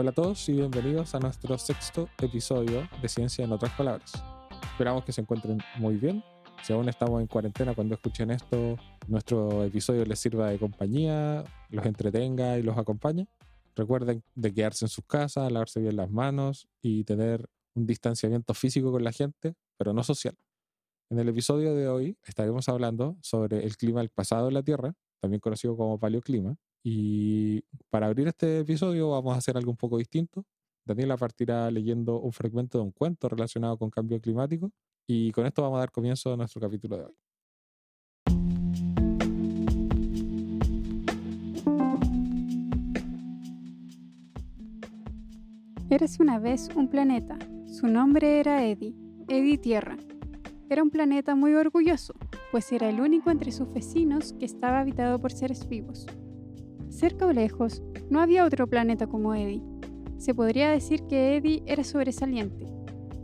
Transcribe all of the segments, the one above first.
Hola a todos y bienvenidos a nuestro sexto episodio de Ciencia en otras palabras. Esperamos que se encuentren muy bien. Si aún estamos en cuarentena cuando escuchen esto, nuestro episodio les sirva de compañía, los entretenga y los acompañe. Recuerden de quedarse en sus casas, lavarse bien las manos y tener un distanciamiento físico con la gente, pero no social. En el episodio de hoy estaremos hablando sobre el clima del pasado de la Tierra, también conocido como paleoclima, y para abrir este episodio vamos a hacer algo un poco distinto. Daniela partirá leyendo un fragmento de un cuento relacionado con cambio climático y con esto vamos a dar comienzo a nuestro capítulo de hoy. Eres una vez un planeta. Su nombre era Eddie, Eddie Tierra. Era un planeta muy orgulloso, pues era el único entre sus vecinos que estaba habitado por seres vivos. Cerca o lejos, no había otro planeta como Eddie. Se podría decir que Eddie era sobresaliente.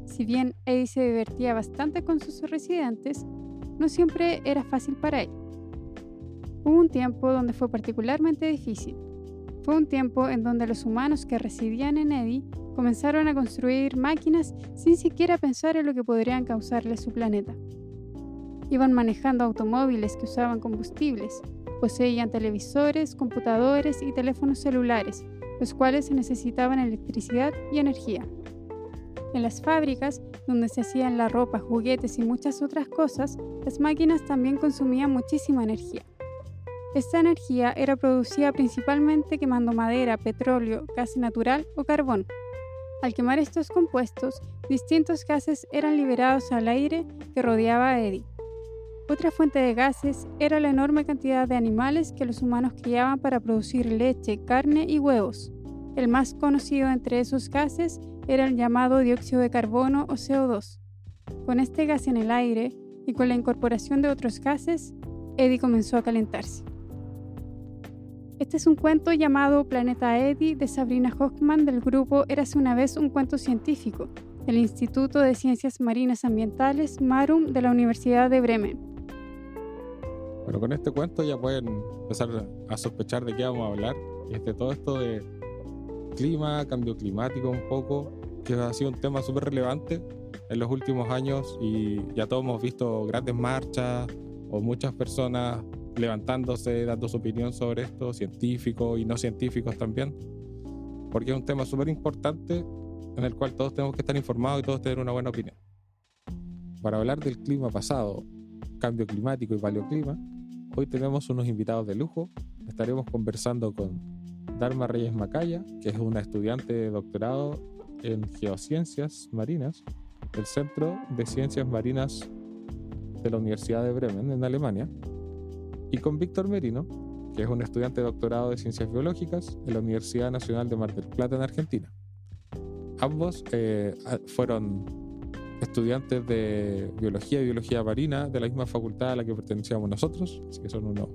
Si bien Eddie se divertía bastante con sus residentes, no siempre era fácil para él. Hubo un tiempo donde fue particularmente difícil. Fue un tiempo en donde los humanos que residían en Eddie comenzaron a construir máquinas sin siquiera pensar en lo que podrían causarle su planeta. Iban manejando automóviles que usaban combustibles, Poseían televisores, computadores y teléfonos celulares, los cuales necesitaban electricidad y energía. En las fábricas, donde se hacían la ropa, juguetes y muchas otras cosas, las máquinas también consumían muchísima energía. Esta energía era producida principalmente quemando madera, petróleo, gas natural o carbón. Al quemar estos compuestos, distintos gases eran liberados al aire que rodeaba a Eddie. Otra fuente de gases era la enorme cantidad de animales que los humanos criaban para producir leche, carne y huevos. El más conocido entre esos gases era el llamado dióxido de carbono o CO2. Con este gas en el aire y con la incorporación de otros gases, Eddie comenzó a calentarse. Este es un cuento llamado Planeta Eddie de Sabrina Hochman del grupo Érase una vez un cuento científico, del Instituto de Ciencias Marinas Ambientales MARUM de la Universidad de Bremen. Bueno, con este cuento ya pueden empezar a sospechar de qué vamos a hablar. De todo esto de clima, cambio climático un poco, que ha sido un tema súper relevante en los últimos años y ya todos hemos visto grandes marchas o muchas personas levantándose, dando su opinión sobre esto, científicos y no científicos también, porque es un tema súper importante en el cual todos tenemos que estar informados y todos tener una buena opinión. Para hablar del clima pasado, cambio climático y paleoclima, Hoy tenemos unos invitados de lujo. Estaremos conversando con Dharma Reyes Macaya, que es una estudiante de doctorado en geociencias marinas del Centro de Ciencias Marinas de la Universidad de Bremen, en Alemania, y con Víctor Merino, que es un estudiante de doctorado de Ciencias Biológicas en la Universidad Nacional de Mar del Plata, en Argentina. Ambos eh, fueron estudiantes de biología y biología marina de la misma facultad a la que pertenecíamos nosotros, así que son unos,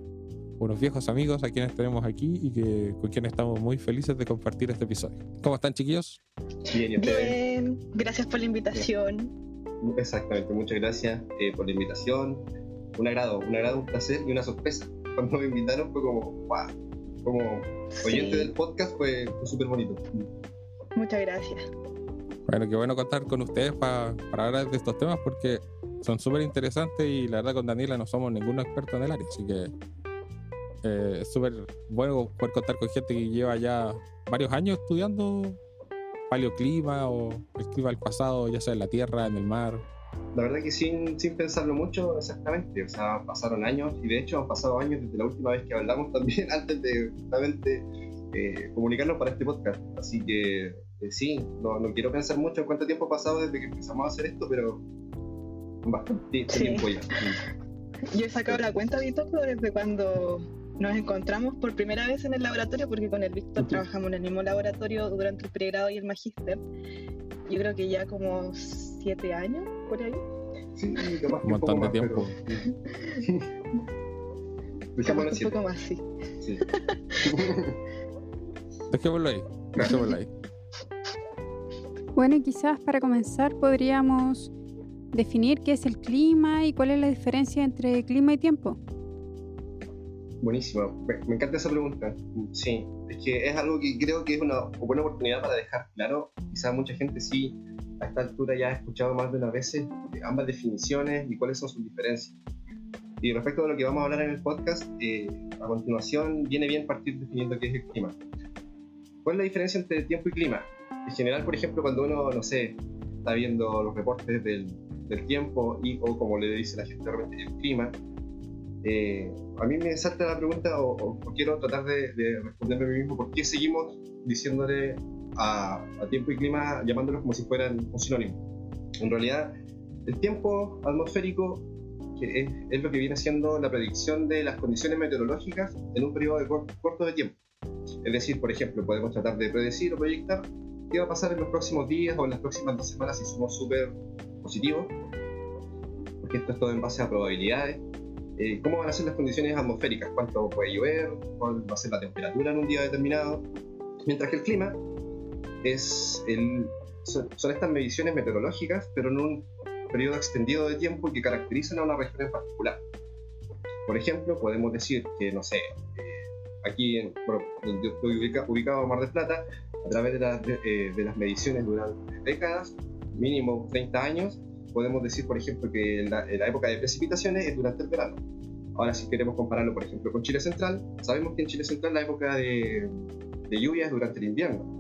unos viejos amigos a quienes tenemos aquí y que, con quienes estamos muy felices de compartir este episodio. ¿Cómo están chiquillos? Bien, Bien, gracias por la invitación. Exactamente, muchas gracias eh, por la invitación. Un agrado, un agrado, un placer y una sorpresa. Cuando me invitaron fue como, wow, como oyente del podcast fue, fue súper bonito. Muchas gracias. Bueno, qué bueno contar con ustedes para hablar de estos temas porque son súper interesantes y la verdad con Daniela no somos ningún experto en el área, así que eh, es súper bueno poder contar con gente que lleva ya varios años estudiando paleoclima o el clima pasado, ya sea en la tierra, en el mar. La verdad que sin, sin pensarlo mucho, exactamente. O sea, pasaron años y de hecho han pasado años desde la última vez que hablamos también, antes de justamente eh, comunicarnos para este podcast. Así que eh, sí, no, no, quiero pensar mucho en cuánto tiempo ha pasado desde que empezamos a hacer esto, pero bastante tiempo ya. Yo he sacado la cuenta de todo desde cuando nos encontramos por primera vez en el laboratorio, porque con el Víctor trabajamos en el mismo laboratorio durante el pregrado y el magíster. Yo creo que ya como siete años por ahí. Sí, un montón de tiempo. Dejémoslo un poco más, sí. sí. Dejémoslo ahí. Dejémoslo ahí. Bueno, quizás para comenzar podríamos definir qué es el clima y cuál es la diferencia entre clima y tiempo. Buenísimo, me encanta esa pregunta. Sí, es que es algo que creo que es una buena oportunidad para dejar claro. Quizás mucha gente sí, a esta altura ya ha escuchado más de una vez eh, ambas definiciones y cuáles son sus diferencias. Y respecto a lo que vamos a hablar en el podcast, eh, a continuación viene bien partir definiendo qué es el clima. ¿Cuál es la diferencia entre tiempo y clima? En general, por ejemplo, cuando uno, no sé, está viendo los reportes del, del tiempo y o como le dice la gente realmente el clima, eh, a mí me salta la pregunta o, quiero tratar de, de, responderme a mí mismo por qué seguimos diciéndole a, tiempo y clima llamándolos como si fueran un sinónimo. En realidad, el tiempo atmosférico que es, es, lo que viene siendo la predicción de las condiciones meteorológicas en un periodo de corto de tiempo. Es decir, por ejemplo, podemos tratar de predecir o proyectar qué va a pasar en los próximos días o en las próximas dos semanas si somos súper positivos, porque esto es todo en base a probabilidades. Eh, cómo van a ser las condiciones atmosféricas, cuánto puede llover, cuál va a ser la temperatura en un día determinado, mientras que el clima es el, son, estas mediciones meteorológicas, pero en un periodo extendido de tiempo que caracterizan a una región en particular. Por ejemplo, podemos decir que, no sé, eh, aquí en, bueno, yo estoy ubicado en Mar del Plata, a través de, eh, de las mediciones durante décadas, mínimo 30 años, podemos decir, por ejemplo, que la, la, época de precipitaciones es durante el verano. Ahora, si queremos compararlo, por ejemplo, con Chile Central, sabemos que en Chile Central la época de, de lluvia es durante el invierno.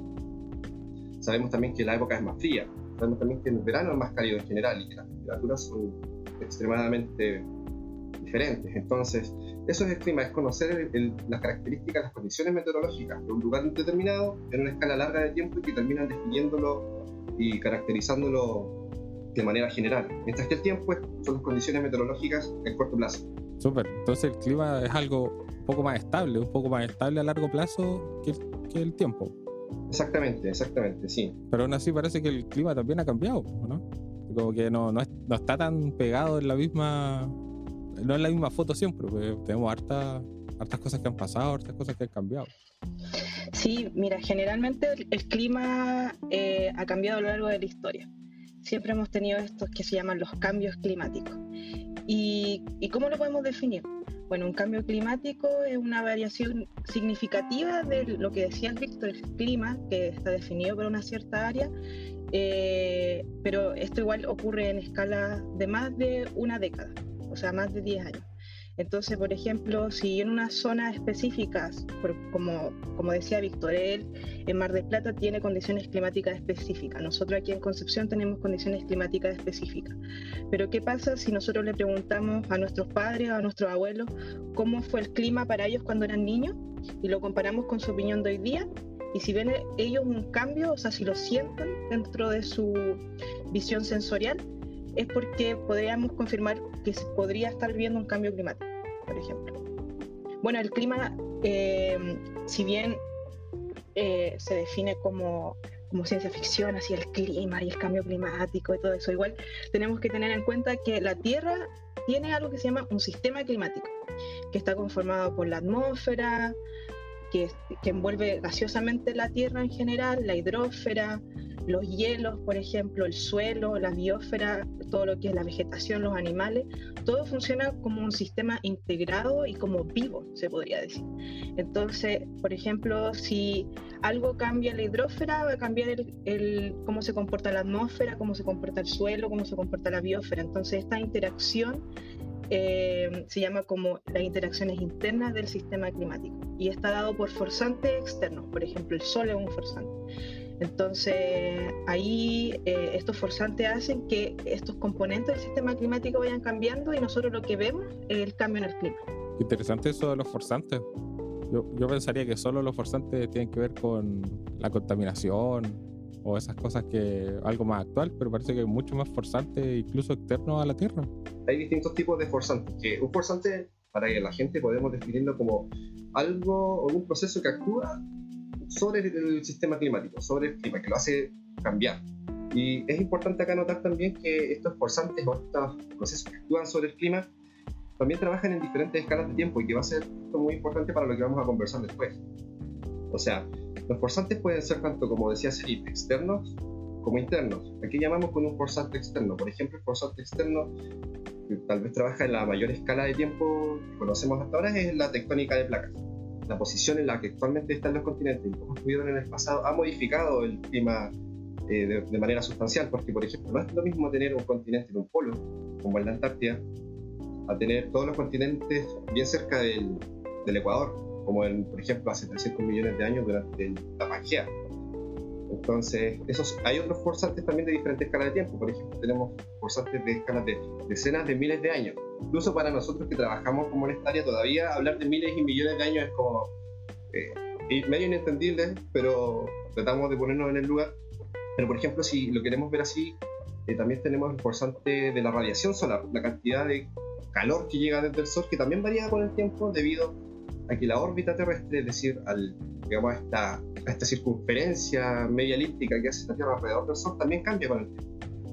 Sabemos también que la época es más fría. Sabemos también que el verano es más cálido en general y que las temperaturas son extremadamente diferentes. Entonces, eso es el clima, es conocer las características, las condiciones meteorológicas de un lugar determinado en una escala larga de tiempo y que terminan definiéndolo y caracterizándolo de manera general, mientras que el tiempo son las condiciones meteorológicas en corto plazo. Súper, entonces el clima es algo un poco más estable, un poco más estable a largo plazo que, que el tiempo. Exactamente, exactamente, sí. Pero aún así parece que el clima también ha cambiado, ¿no? Como que no, no, no está tan pegado en la misma, no es la misma foto siempre, porque tenemos hartas cosas que han pasado, hartas cosas que han cambiado. Sí, mira, generalmente el, clima eh, ha cambiado a lo largo de la historia siempre hemos tenido estos que se llaman los cambios climáticos. ¿Y, cómo lo podemos definir? Bueno, un cambio climático es una variación significativa de lo que decía Víctor, el clima, que está definido por una cierta área, eh, pero esto igual ocurre en escala de más de una década, o sea, más de 10 años. Entonces, por ejemplo, si en una zona específica, como, como decía Víctor, él en Mar del Plata tiene condiciones climáticas específicas. Nosotros aquí en Concepción tenemos condiciones climáticas específicas. Pero ¿qué pasa si nosotros le preguntamos a nuestros padres, a nuestros abuelos, cómo fue el clima para ellos cuando eran niños y lo comparamos con su opinión de hoy día? Y si ven ellos un cambio, o sea, si lo sienten dentro de su visión sensorial, es porque podríamos confirmar que se podría estar viendo un cambio climático por ejemplo. Bueno, el clima, eh, si bien eh, se define como, como ciencia ficción, así el clima y el cambio climático y todo eso, igual tenemos que tener en cuenta que la Tierra tiene algo que se llama un sistema climático, que está conformado por la atmósfera, que, envuelve gaseosamente la Tierra en general, la hidrósfera, los hielos, por ejemplo, el suelo, la biosfera, todo lo que es la vegetación, los animales, todo funciona como un sistema integrado y como vivo, se podría decir. Entonces, por ejemplo, si algo cambia la hidrósfera, va a cambiar el, cómo se comporta la atmósfera, cómo se comporta el suelo, cómo se comporta la biosfera. Entonces, esta interacción eh, se llama como las interacciones internas del sistema climático y está dado por forzantes externos, por ejemplo el sol es un forzante. Entonces, ahí eh, estos forzantes hacen que estos componentes del sistema climático vayan cambiando y nosotros lo que vemos es el cambio en el clima. Interesante eso de los forzantes. Yo, yo pensaría que solo los forzantes tienen que ver con la contaminación o esas cosas que algo más actual, pero parece que hay mucho más forzante, incluso externo a la Tierra. Hay distintos tipos de forzantes. Que un forzante, para que la gente podemos definirlo como algo o un proceso que actúa sobre el sistema climático, sobre el clima, que lo hace cambiar. Y es importante acá notar también que estos forzantes o estos procesos que actúan sobre el clima también trabajan en diferentes escalas de tiempo y que va a ser muy importante para lo que vamos a conversar después. O sea, los forzantes pueden ser tanto, como decía Felipe, externos como internos. Aquí llamamos con un forzante externo. Por ejemplo, el forzante externo tal vez trabaja en la mayor escala de tiempo que conocemos hasta ahora, es la tectónica de placas. La posición en la que actualmente están los continentes y cómo estuvieron en el pasado ha modificado el clima eh, de, manera sustancial, porque por ejemplo no es lo mismo tener un continente en un polo, como en la Antártida, a tener todos los continentes bien cerca del, del Ecuador, como en, por ejemplo hace 300 millones de años durante la Pangea. Entonces, esos, hay otros forzantes también de diferentes escalas de tiempo. Por ejemplo, tenemos forzantes de escalas de decenas de miles de años. Incluso para nosotros que trabajamos como en esta área, todavía hablar de miles y millones de años es como eh, medio inentendible, pero tratamos de ponernos en el lugar. Pero, por ejemplo, si lo queremos ver así, eh, también tenemos el forzante de la radiación solar, la cantidad de calor que llega desde el Sol, que también varía con el tiempo debido a que la órbita terrestre, es decir, al, digamos, a esta, a esta circunferencia media elíptica que hace la Tierra alrededor del Sol, también cambia con el tiempo.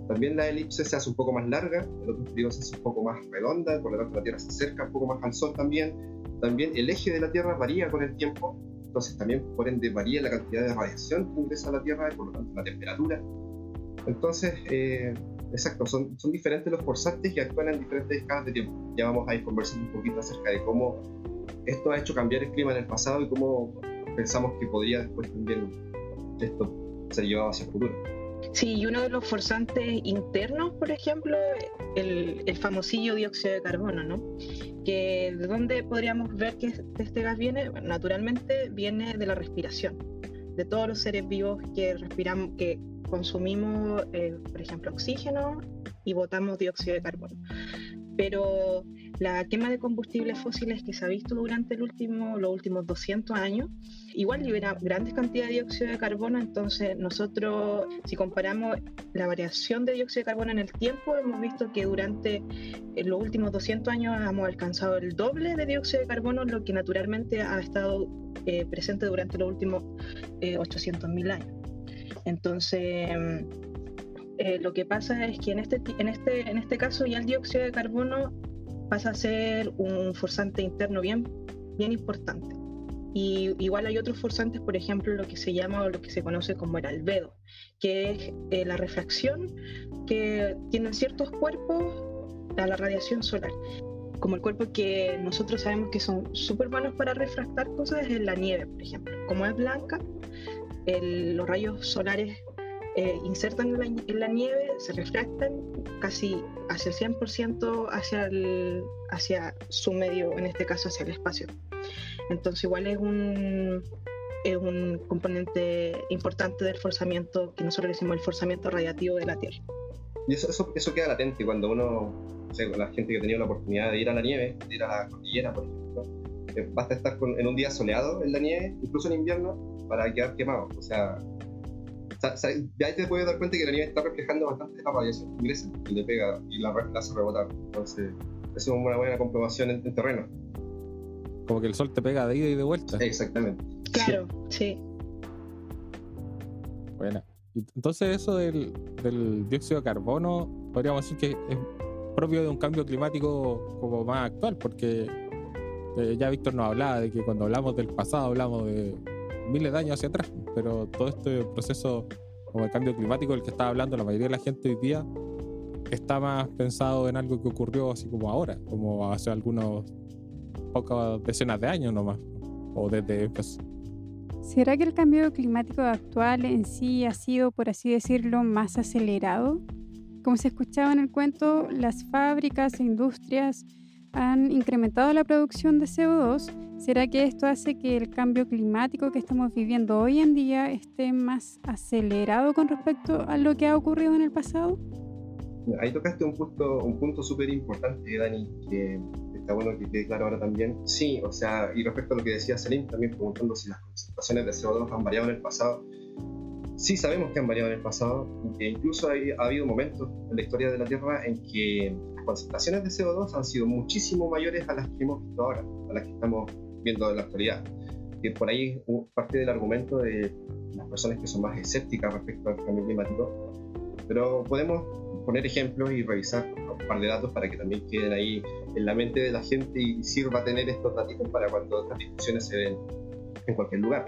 También la elipse se hace un poco más larga, el otro periodo se hace un poco más redonda, por lo tanto la Tierra se acerca un poco más al Sol también. También el eje de la Tierra varía con el tiempo, entonces también por ende varía la cantidad de radiación que ingresa a la Tierra y por lo tanto la temperatura. Entonces, eh, exacto, son, son diferentes los forzantes que actúan en diferentes escalas de tiempo. Ya vamos a ir conversando un poquito acerca de cómo esto ha hecho cambiar el clima en el pasado y cómo pensamos que podría después también esto ser llevado hacia el futuro. Sí, y uno de los forzantes internos, por ejemplo, el, el famosillo dióxido de carbono, ¿no? Que de dónde podríamos ver que este gas viene, naturalmente viene de la respiración, de todos los seres vivos que respiramos, que consumimos, eh, por ejemplo, oxígeno y botamos dióxido de carbono. Pero la quema de combustibles fósiles que se ha visto durante los últimos 200 años, igual libera grandes cantidades de dióxido de carbono, entonces nosotros, si comparamos la variación de dióxido de carbono en el tiempo, hemos visto que durante eh, los últimos 200 años hemos alcanzado el doble de dióxido de carbono, lo que naturalmente ha estado eh, presente durante los últimos eh, 800.000 años. Entonces, eh, lo que pasa es que en este, en, este, en este caso ya el dióxido de carbono pasa a ser un forzante interno bien, bien importante. Y igual hay otros forzantes, por ejemplo, lo que se llama o lo que se conoce como el albedo, que es eh, la refracción que tienen ciertos cuerpos a la radiación solar. Como el cuerpo que nosotros sabemos que son súper buenos para refractar cosas es la nieve, por ejemplo. Como es blanca, los rayos solares eh, insertan en la, nieve, se refractan casi hacia el 100% hacia, el, hacia su medio, en este caso hacia el espacio. Entonces igual es un, es un componente importante del forzamiento que nosotros decimos el forzamiento radiativo de la Tierra. Y eso, eso, eso queda latente cuando uno, no sé, la gente que ha tenido la oportunidad de ir a la nieve, de ir a la cordillera, por ejemplo, eh, basta estar con, en un día soleado en la nieve, incluso en invierno, para quedar quemado. O sea, ya te puedes dar cuenta que la nieve está reflejando bastante la radiación que ingresa y le pega y la, hace rebotar. Entonces, es una buena comprobación en, terreno. Como que el sol te pega de ida y de vuelta. Exactamente. Claro, sí. Buena. Entonces, eso del, del dióxido de carbono, podríamos decir que es propio de un cambio climático como más actual, porque eh, ya Víctor nos hablaba de que cuando hablamos del pasado hablamos de miles de años hacia atrás, pero todo este proceso como el cambio climático del que está hablando la mayoría de la gente hoy día está más pensado en algo que ocurrió así como ahora, como hace algunos pocas decenas de años nomás, o desde pues, ¿Será que el cambio climático actual en sí ha sido, por así decirlo, más acelerado? Como se escuchaba en el cuento, las fábricas e industrias han incrementado la producción de CO2 ¿Será que esto hace que el cambio climático que estamos viviendo hoy en día esté más acelerado con respecto a lo que ha ocurrido en el pasado? Ahí tocaste un punto un punto súper importante, Dani, que está bueno que quede claro ahora también. Sí, o sea, y respecto a lo que decía Selim, también preguntando si las concentraciones de CO2 han variado en el pasado. Sí sabemos que han variado en el pasado, e incluso ha habido momentos en la historia de la Tierra en que concentraciones de CO2 han sido muchísimo mayores a las que hemos visto ahora, a las que estamos viendo en la actualidad. Que por ahí parte del argumento de las personas que son más escépticas respecto al cambio climático. Pero podemos poner ejemplos y revisar un par de datos para que también queden ahí en la mente de la gente y sirva tener estos datos para cuando estas discusiones se den en cualquier lugar.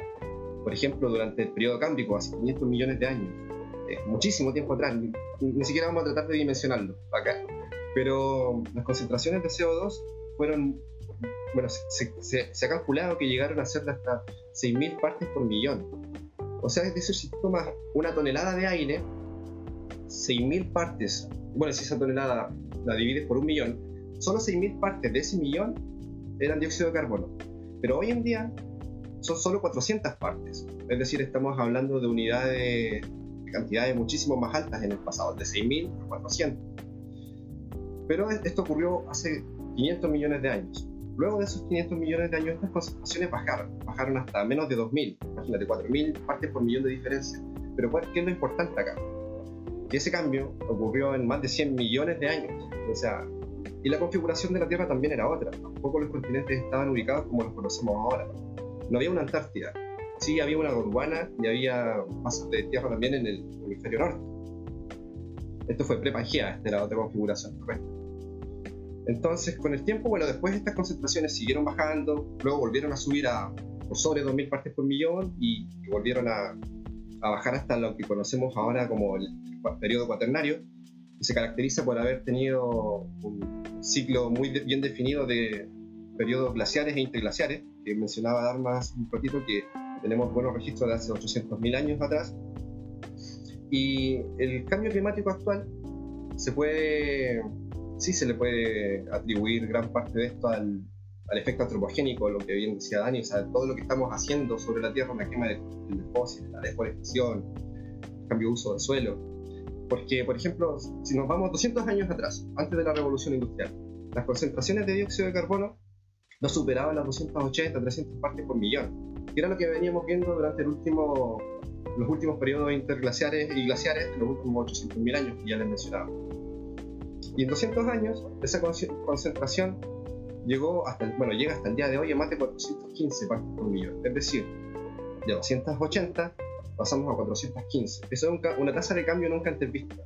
Por ejemplo, durante el periodo cámbrico, hace 500 millones de años, muchísimo tiempo atrás, ni, ni, siquiera vamos a tratar de dimensionarlo acá, Pero las concentraciones de CO2 fueron, bueno, se, se, ha calculado que llegaron a ser de hasta 6.000 partes por millón. O sea, es decir, si tomas una tonelada de aire, 6.000 partes, bueno, si esa tonelada la divides por un millón, solo 6.000 partes de ese millón eran dióxido de carbono. Pero hoy en día son solo 400 partes. Es decir, estamos hablando de unidades, de cantidades muchísimo más altas en el pasado, de 6.000 a 400. Pero esto ocurrió hace 500 millones de años. Luego de esos 500 millones de años, estas concentraciones bajaron, bajaron hasta menos de 2.000, imagínate, 4.000 partes por millón de diferencia. Pero ¿qué es lo importante acá? Que ese cambio ocurrió en más de 100 millones de años. O sea, y la configuración de la Tierra también era otra. Tampoco los continentes estaban ubicados como los conocemos ahora. No había una Antártida. Sí, había una Gondwana y había masas de tierra también en el hemisferio norte. Esto fue pre-Pangea, esta era otra configuración. Entonces, con el tiempo, bueno, después estas concentraciones siguieron bajando, luego volvieron a subir a por sobre 2.000 partes por millón y, volvieron a, a, bajar hasta lo que conocemos ahora como el, periodo cuaternario, que se caracteriza por haber tenido un ciclo muy bien definido de periodos glaciares e interglaciares, que mencionaba Darmas un poquito, que tenemos buenos registros de hace 800.000 años atrás. Y el cambio climático actual se puede, sí se le puede atribuir gran parte de esto al, al efecto antropogénico, lo que bien decía Dani, o sea, todo lo que estamos haciendo sobre la Tierra, la quema de, de fósiles, la deforestación, el cambio de uso del suelo, porque, por ejemplo, si nos vamos 200 años atrás, antes de la revolución industrial, las concentraciones de dióxido de carbono no superaban las 280, 300 partes por millón, que era lo que veníamos viendo durante el último, los últimos periodos interglaciares y glaciares los últimos 800.000 años que ya les mencionaba. Y en 200 años, esa concentración llegó hasta, bueno, llega hasta el día de hoy a más de 415 partes por millón. Es decir, de 280 pasamos a 415. Eso es una tasa de cambio nunca antes vista.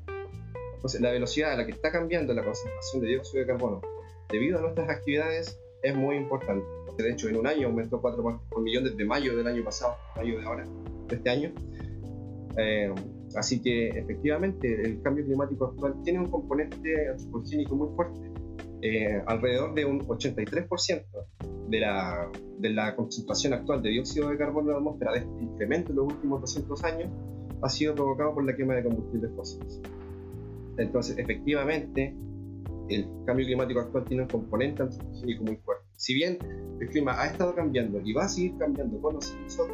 Entonces, la velocidad a la que está cambiando la concentración de dióxido de carbono debido a nuestras actividades es muy importante. De hecho, en un año aumentó 4 partes por millón desde mayo del año pasado, mayo de ahora, de este año. Eh, así que efectivamente el cambio climático actual tiene un componente antropogénico muy fuerte. Eh, alrededor de un 83% de la, de la concentración actual de dióxido de carbono en la atmósfera, de este incremento en los últimos 200 años, ha sido provocado por la quema de combustibles fósiles. Entonces, efectivamente, el cambio climático actual tiene un componente antropogénico muy fuerte. Si bien el clima ha estado cambiando y va a seguir cambiando con nosotros,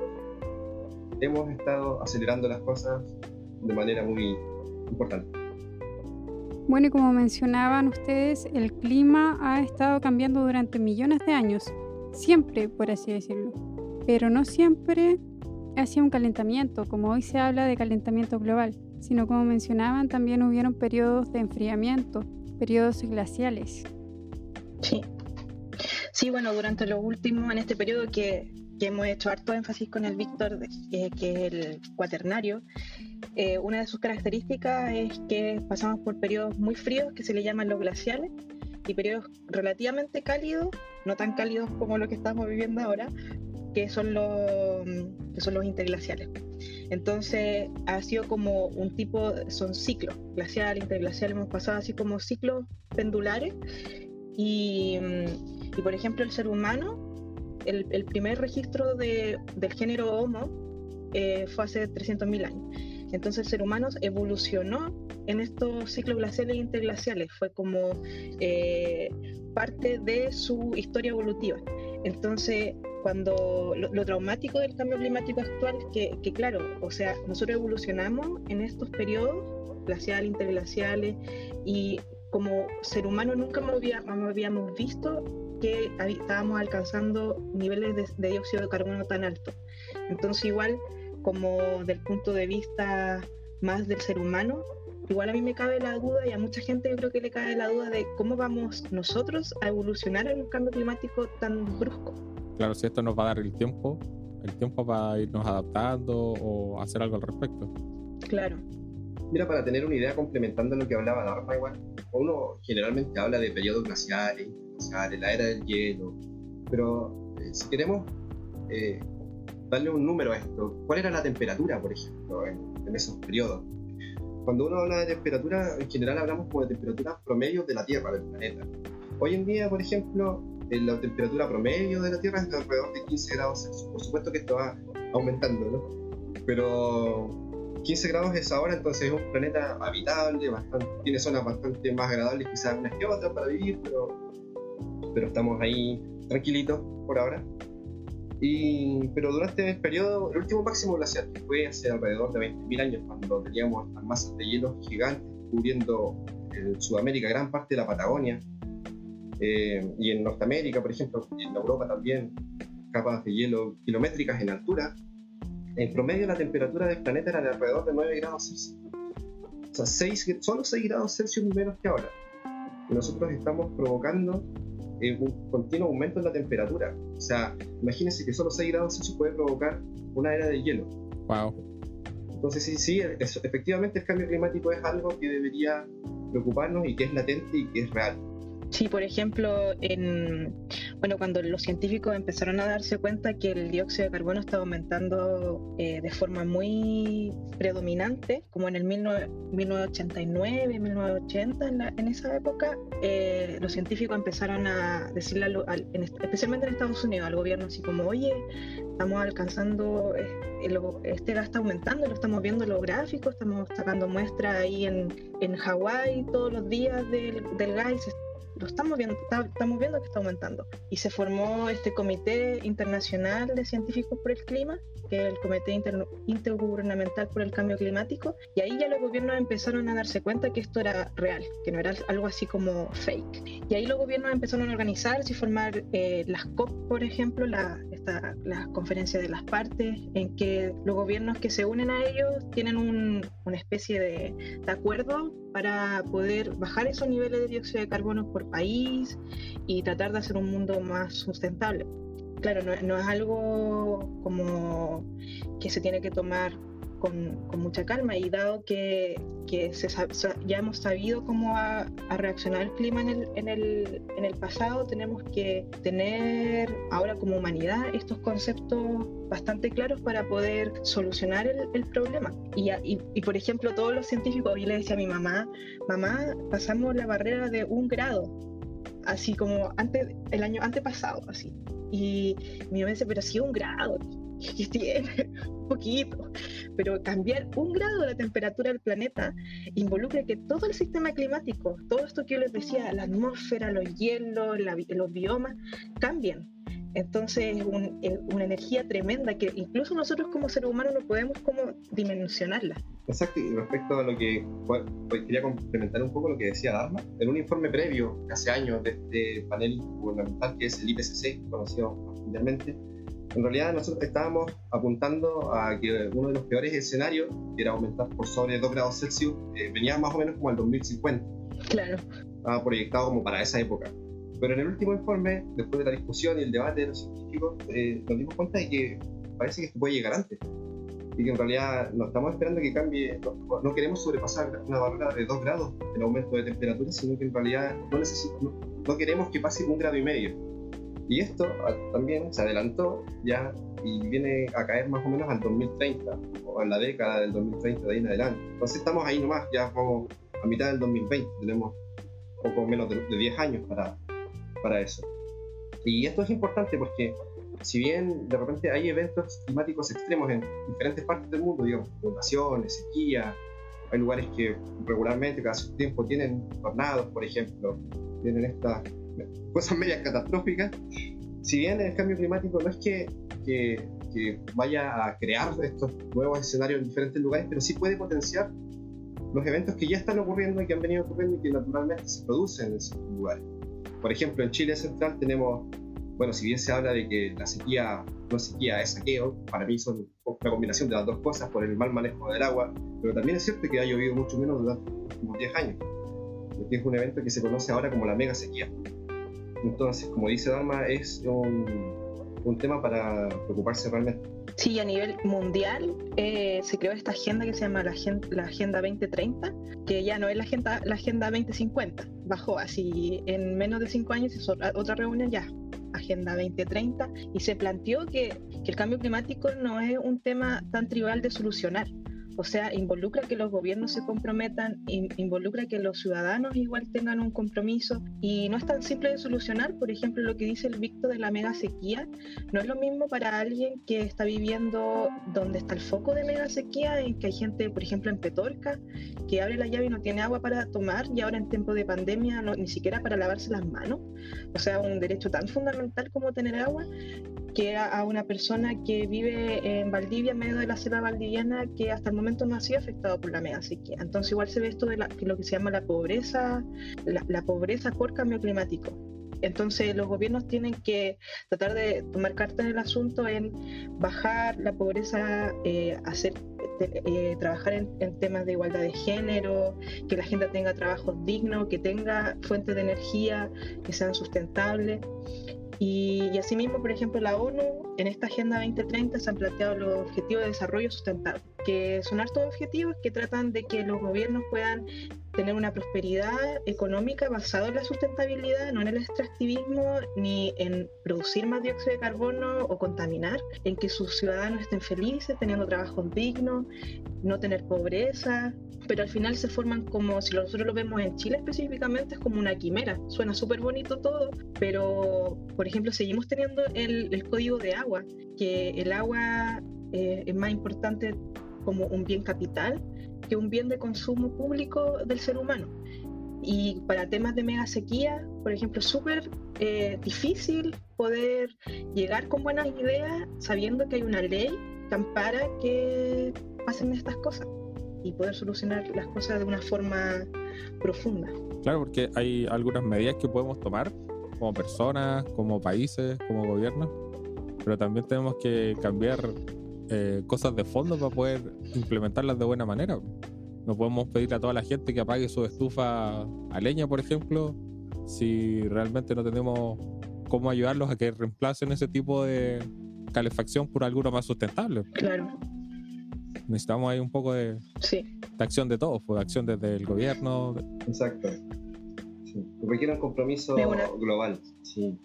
hemos estado acelerando las cosas de manera muy importante. Bueno, y como mencionaban ustedes, el clima ha estado cambiando durante millones de años siempre, por así decirlo, pero no siempre hacia un calentamiento, como hoy se habla de calentamiento global, sino como mencionaban, también hubieron periodos de enfriamiento, periodos glaciales. Sí. Sí, bueno, durante los últimos, en este periodo que, hemos hecho harto énfasis con el Víctor, eh, que es el cuaternario, eh, una de sus características es que pasamos por periodos muy fríos que se le llaman los glaciales y periodos relativamente cálidos, no tan cálidos como lo que estamos viviendo ahora, que son los, que son los interglaciales. Entonces ha sido como un tipo, son ciclos, glacial, interglacial, hemos pasado así como ciclos pendulares y, y por ejemplo el ser humano, el, primer registro de, del género Homo eh, fue hace 300.000 años. Entonces el ser humano evolucionó en estos ciclos glaciales e interglaciales, fue como eh, parte de su historia evolutiva. Entonces, cuando lo, traumático del cambio climático actual, que, que claro, o sea, nosotros evolucionamos en estos periodos glaciales, interglaciales, y como ser humano nunca habíamos visto que estábamos alcanzando niveles de, de dióxido de carbono tan altos. Entonces, igual como del punto de vista más del ser humano, igual a mí me cabe la duda y a mucha gente yo creo que le cabe la duda de cómo vamos nosotros a evolucionar en un cambio climático tan brusco. Claro, si esto nos va a dar el tiempo, el tiempo para irnos adaptando o hacer algo al respecto. Claro. Mira, para tener una idea complementando lo que hablaba Dharma, igual, uno generalmente habla de periodos glaciares, glaciares, la era del hielo, pero eh, si queremos eh, darle un número a esto. ¿Cuál era la temperatura, por ejemplo, en, esos periodos? cuando uno habla de temperatura, en general hablamos como de temperatura promedio de la Tierra, del planeta. Hoy en día, por ejemplo, la temperatura promedio de la Tierra es de alrededor de 15 grados Celsius. Por supuesto que esto va aumentando, ¿no? Pero 15 grados es ahora, entonces es un planeta habitable, bastante, tiene zonas bastante más agradables quizás unas que otras para vivir, pero, pero estamos ahí tranquilitos por ahora. Y, pero durante el periodo, el último máximo glacial, que fue hace alrededor de 20.000 años, cuando teníamos masas de hielo gigantes cubriendo en Sudamérica gran parte de la Patagonia, eh, y en Norteamérica, por ejemplo, y en Europa también, capas de hielo kilométricas en altura, en promedio la temperatura del planeta era de alrededor de 9 grados Celsius. O sea, 6, solo 6 grados Celsius menos que ahora. Nosotros estamos provocando eh, un continuo aumento en la temperatura. O sea, imagínense que solo 6 grados Celsius puede provocar una era de hielo. Wow. Entonces, sí, sí, efectivamente el cambio climático es algo que debería preocuparnos y que es latente y que es real. Sí, por ejemplo, en, bueno, cuando los científicos empezaron a darse cuenta que el dióxido de carbono estaba aumentando eh, de forma muy predominante, como en el 1989, 1980, en, esa época, eh, los científicos empezaron a decirle, especialmente en Estados Unidos, al gobierno así como, oye, estamos alcanzando, eh, este gas está aumentando, lo estamos viendo en los gráficos, estamos sacando muestras ahí en, en Hawái todos los días del, del gas lo estamos viendo, estamos viendo que está aumentando. Y se formó este Comité Internacional de Científicos por el Clima, que es el Comité Intergubernamental por el Cambio Climático, y ahí ya los gobiernos empezaron a darse cuenta que esto era real, que no era algo así como fake. Y ahí los gobiernos empezaron a organizarse y formar eh, las COP, por ejemplo, la, esta, la conferencia de las partes, en que los gobiernos que se unen a ellos tienen un, una especie de, de acuerdo para poder bajar esos niveles de dióxido de carbono por país y tratar de hacer un mundo más sustentable. Claro, no, es algo como que se tiene que tomar con, mucha calma y dado que, se, ya hemos sabido cómo ha, reaccionado el clima en el, en, el, en el pasado, tenemos que tener ahora como humanidad estos conceptos bastante claros para poder solucionar el, problema. Y, y, por ejemplo, todos los científicos, yo le decía a mi mamá, mamá, pasamos la barrera de un grado, así como antes, el año antepasado, así. Y mi mamá dice, pero si un grado, que tiene un poquito, pero cambiar un grado de la temperatura del planeta involucra que todo el sistema climático, todo esto que yo les decía, la atmósfera, los hielos, los biomas, cambien. Entonces es una energía tremenda que incluso nosotros como seres humanos no podemos como dimensionarla. Exacto, y respecto a lo que pues, quería complementar un poco lo que decía Dharma, en un informe previo, hace años, de este panel gubernamental que es el IPCC, conocido mundialmente, en realidad nosotros estábamos apuntando a que uno de los peores escenarios, que era aumentar por sobre 2 grados Celsius, eh, venía más o menos como el 2050. Claro. Estaba proyectado como para esa época. Pero en el último informe, después de la discusión y el debate de los científicos, eh, nos dimos cuenta de que parece que esto puede llegar antes. Y que en realidad no estamos esperando que cambie, no, queremos sobrepasar una barrera de 2 grados el aumento de temperatura, sino que en realidad no, no, no queremos que pase un grado y medio y esto ah, también se adelantó ya y viene a caer más o menos al 2030 o en la década del 2030 de ahí en adelante. Entonces estamos ahí nomás, ya vamos a mitad del 2020, tenemos poco menos de, 10 años para, para eso. Y esto es importante porque si bien de repente hay eventos climáticos extremos en diferentes partes del mundo, digamos, inundaciones, sequía, hay lugares que regularmente cada cierto tiempo tienen tornados, por ejemplo, tienen estas cosas medias catastróficas, si bien el cambio climático no es que, que, vaya a crear estos nuevos escenarios en diferentes lugares, pero sí puede potenciar los eventos que ya están ocurriendo y que han venido ocurriendo y que naturalmente se producen en esos lugares. Por ejemplo, en Chile Central tenemos, bueno, si bien se habla de que la sequía no sequía, es saqueo, para mí son una combinación de las dos cosas por el mal manejo del agua, pero también es cierto que ha llovido mucho menos durante los últimos 10 años, porque es un evento que se conoce ahora como la mega sequía. Entonces, como dice Dharma, es un, tema para preocuparse realmente. Sí, a nivel mundial eh, se creó esta agenda que se llama la Agenda, la agenda 2030, que ya no es la Agenda, la agenda 2050, bajó así en menos de cinco años, hizo otra reunión ya, Agenda 2030, y se planteó que, que el cambio climático no es un tema tan trivial de solucionar, O sea, involucra que los gobiernos se comprometan, involucra que los ciudadanos igual tengan un compromiso y no es tan simple de solucionar. Por ejemplo, lo que dice el Víctor de la mega sequía, no es lo mismo para alguien que está viviendo donde está el foco de mega sequía, en que hay gente, por ejemplo, en Petorca, que abre la llave y no tiene agua para tomar y ahora en tiempo de pandemia no, ni siquiera para lavarse las manos. O sea, un derecho tan fundamental como tener agua que a, una persona que vive en Valdivia, en medio de la selva valdiviana, que hasta el momento no ha sido afectado por la mega sequía. Entonces igual se ve esto de lo que se llama la pobreza, la, pobreza por cambio climático. Entonces los gobiernos tienen que tratar de tomar cartas en el asunto en bajar la pobreza, eh, hacer eh, trabajar en, en, temas de igualdad de género, que la gente tenga trabajos dignos, que tenga fuentes de energía que sean sustentables. Y, asimismo, por ejemplo, la ONU en esta Agenda 2030 se han planteado los objetivos de desarrollo sustentable, que son hartos objetivos que tratan de que los gobiernos puedan tener una prosperidad económica basada en la sustentabilidad, no en el extractivismo ni en producir más dióxido de carbono o contaminar, en que sus ciudadanos estén felices, teniendo trabajos dignos, no tener pobreza, pero al final se forman como, si nosotros lo vemos en Chile específicamente, es como una quimera. Suena súper bonito todo, pero por ejemplo seguimos teniendo el, el código de agua, que el agua eh, es más importante como un bien capital que un bien de consumo público del ser humano. Y para temas de mega sequía, por ejemplo, es súper eh, difícil poder llegar con buenas ideas sabiendo que hay una ley que ampara que pasen estas cosas y poder solucionar las cosas de una forma profunda. Claro, porque hay algunas medidas que podemos tomar como personas, como países, como gobiernos, pero también tenemos que cambiar eh, cosas de fondo para poder implementarlas de buena manera. No podemos pedir a toda la gente que apague su estufa a leña, por ejemplo, si realmente no tenemos cómo ayudarlos a que reemplacen ese tipo de calefacción por alguno más sustentable. Claro. Necesitamos ahí un poco de, acción de todos, pues, de acción desde el gobierno. Exacto. Sí. Requiere un compromiso global. Sí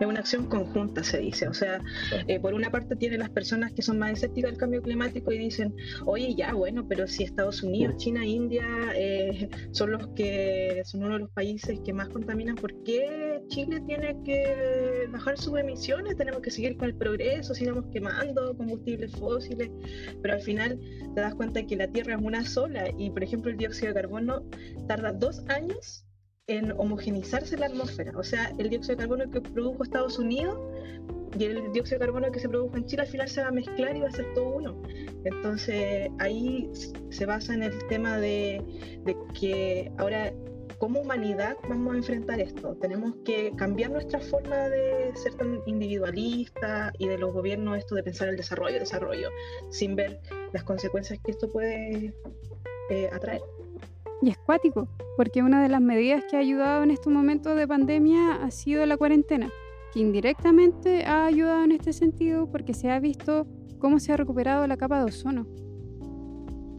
es una acción conjunta, se dice. O sea, eh, por una parte tiene las personas que son más escépticas del cambio climático y dicen, oye, ya, bueno, pero si Estados Unidos, China, India eh, son los que son uno de los países que más contaminan, ¿por qué Chile tiene que bajar sus emisiones? Tenemos que seguir con el progreso, sigamos quemando combustibles fósiles, pero al final te das cuenta que la Tierra es una sola y, por ejemplo, el dióxido de carbono tarda dos años en homogenizarse la atmósfera. O sea, el dióxido de carbono que produjo Estados Unidos y el dióxido de carbono que se produjo en Chile al final se va a mezclar y va a ser todo uno. Entonces ahí se basa en el tema de, que ahora como humanidad vamos a enfrentar esto. Tenemos que cambiar nuestra forma de ser tan individualista y de los gobiernos esto de pensar el desarrollo, desarrollo, sin ver las consecuencias que esto puede eh, atraer. Y es cuático, porque una de las medidas que ha ayudado en estos momentos de pandemia ha sido la cuarentena, que indirectamente ha ayudado en este sentido porque se ha visto cómo se ha recuperado la capa de ozono.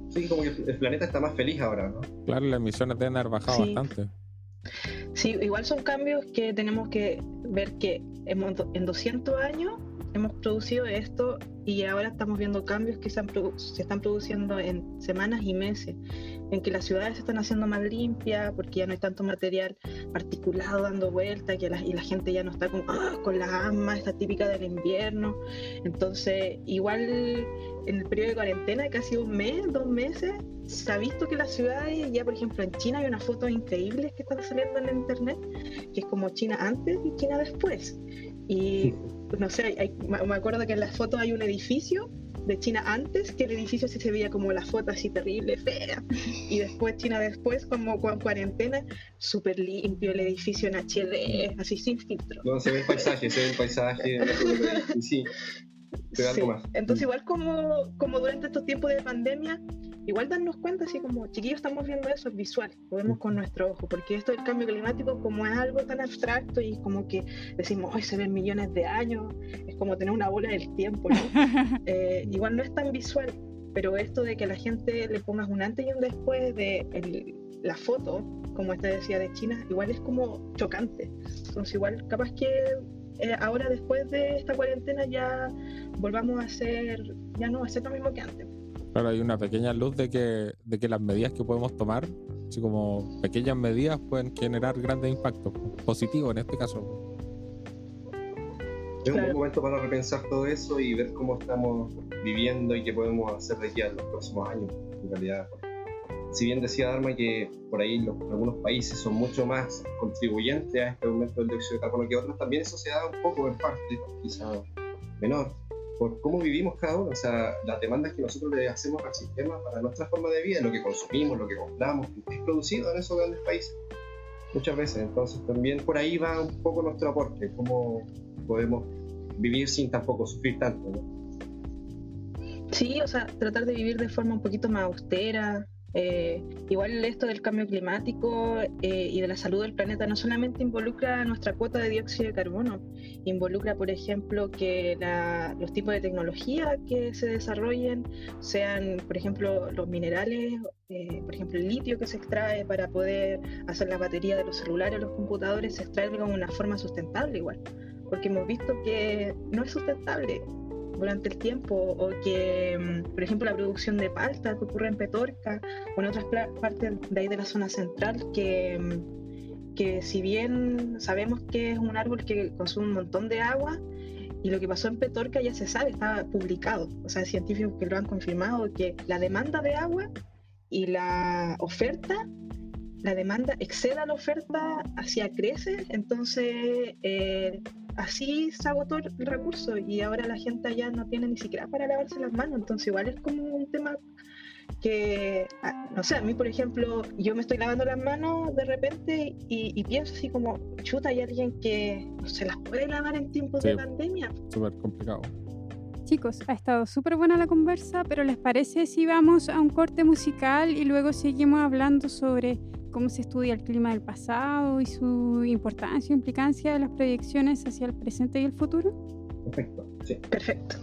Sí, como que el planeta está más feliz ahora, ¿no? Claro, las emisiones deben haber bajado bastante. Sí, igual son cambios que tenemos que ver que en 200 años hemos producido esto y ahora estamos viendo cambios que se, se, están produciendo en semanas y meses, en que las ciudades se están haciendo más limpias porque ya no hay tanto material particulado dando vuelta que y la gente ya no está con, ah, con la asma, esta típica del invierno. Entonces, igual en el periodo de cuarentena, casi un mes, dos meses, se ha visto que las ciudades, ya por ejemplo en China hay unas fotos increíbles que están saliendo en internet, que es como China antes y China después. Y no sé, me acuerdo que en las fotos hay un edificio de China antes, que el edificio sí se veía como la foto así terrible, fea, y después China después, como con cuarentena, súper limpio el edificio en HD, así sin filtro. No, se ve el paisaje, se ve el paisaje, sí. Sí. Entonces, igual como, como durante estos tiempos de pandemia, igual darnos cuenta, así como chiquillos estamos viendo eso, es visual, lo vemos con nuestro ojo, porque esto del cambio climático, como es algo tan abstracto y como que decimos, hoy se ven millones de años, es como tener una bola del tiempo, ¿no? Eh, igual no es tan visual, pero esto de que a la gente le pongas un antes y un después de la foto, como esta decía de China, igual es como chocante. Entonces, igual, capaz que eh, ahora después de esta cuarentena ya volvamos a hacer, ya no a hacer lo mismo que antes. Claro, hay una pequeña luz de que, de que las medidas que podemos tomar, así como pequeñas medidas, pueden generar grandes impactos, positivos en este caso. Es un buen momento para repensar todo eso y ver cómo estamos viviendo y qué podemos hacer de aquí a los próximos años. En realidad, si bien decía Dharma que por ahí los- algunos países son mucho más contribuyentes a este aumento del dióxido de carbono que otros, también eso se da un poco en parte, quizá menor, por cómo vivimos cada uno, o sea, las demandas que nosotros le hacemos al sistema para nuestra forma de vida, lo que consumimos, lo que compramos, es producido en esos grandes países muchas veces. Entonces también por ahí va un poco nuestro aporte, cómo podemos vivir sin tampoco sufrir tanto. ¿no? Sí, o sea, tratar de vivir de forma un poquito más austera. Eh, igual esto del cambio climático eh, y de la salud del planeta no solamente involucra nuestra cuota de dióxido de carbono, involucra, por ejemplo, que la- los tipos de tecnología que se desarrollen sean, por ejemplo, los minerales, eh, por ejemplo, el litio que se extrae para poder hacer la batería de los celulares o los computadores, se extrae de una forma sustentable igual, porque hemos visto que no es sustentable durante el tiempo o que, mm, por ejemplo, la producción de palta que ocurre en Petorca o en otras partes de ahí de la zona central que, mm, que si bien sabemos que es un árbol que consume un montón de agua y lo que pasó en Petorca ya se sabe, está publicado, o sea, científicos que lo han confirmado, que la demanda de agua y la oferta, la demanda excede a la oferta, hacia crece, entonces eh, así se agotó el recurso y ahora la gente allá no tiene ni siquiera para lavarse las manos, entonces igual es como un tema que, ah, no sé, a mí por ejemplo, yo me estoy lavando las manos de repente y, y pienso así como, chuta, hay alguien que no se las puede lavar en tiempos de Sí. pandemia. Súper complicado. Chicos, ha estado súper buena la conversa, pero ¿les parece si vamos a un corte musical y luego seguimos hablando sobre cómo se estudia el clima del pasado y su importancia o implicancia de las proyecciones hacia el presente y el futuro? Perfecto, sí. Perfecto.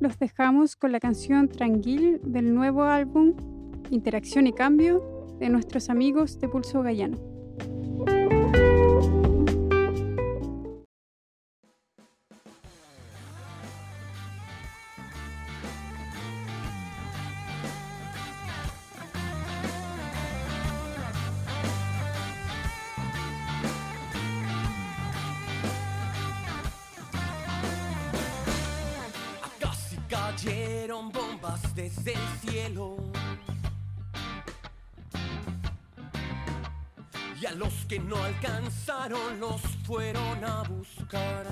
Los dejamos con la canción Tranquil del nuevo álbum Interacción y Cambio de nuestros amigos de Pulso Gallano. Bombas desde el cielo. Y a los que no alcanzaron los fueron a buscar.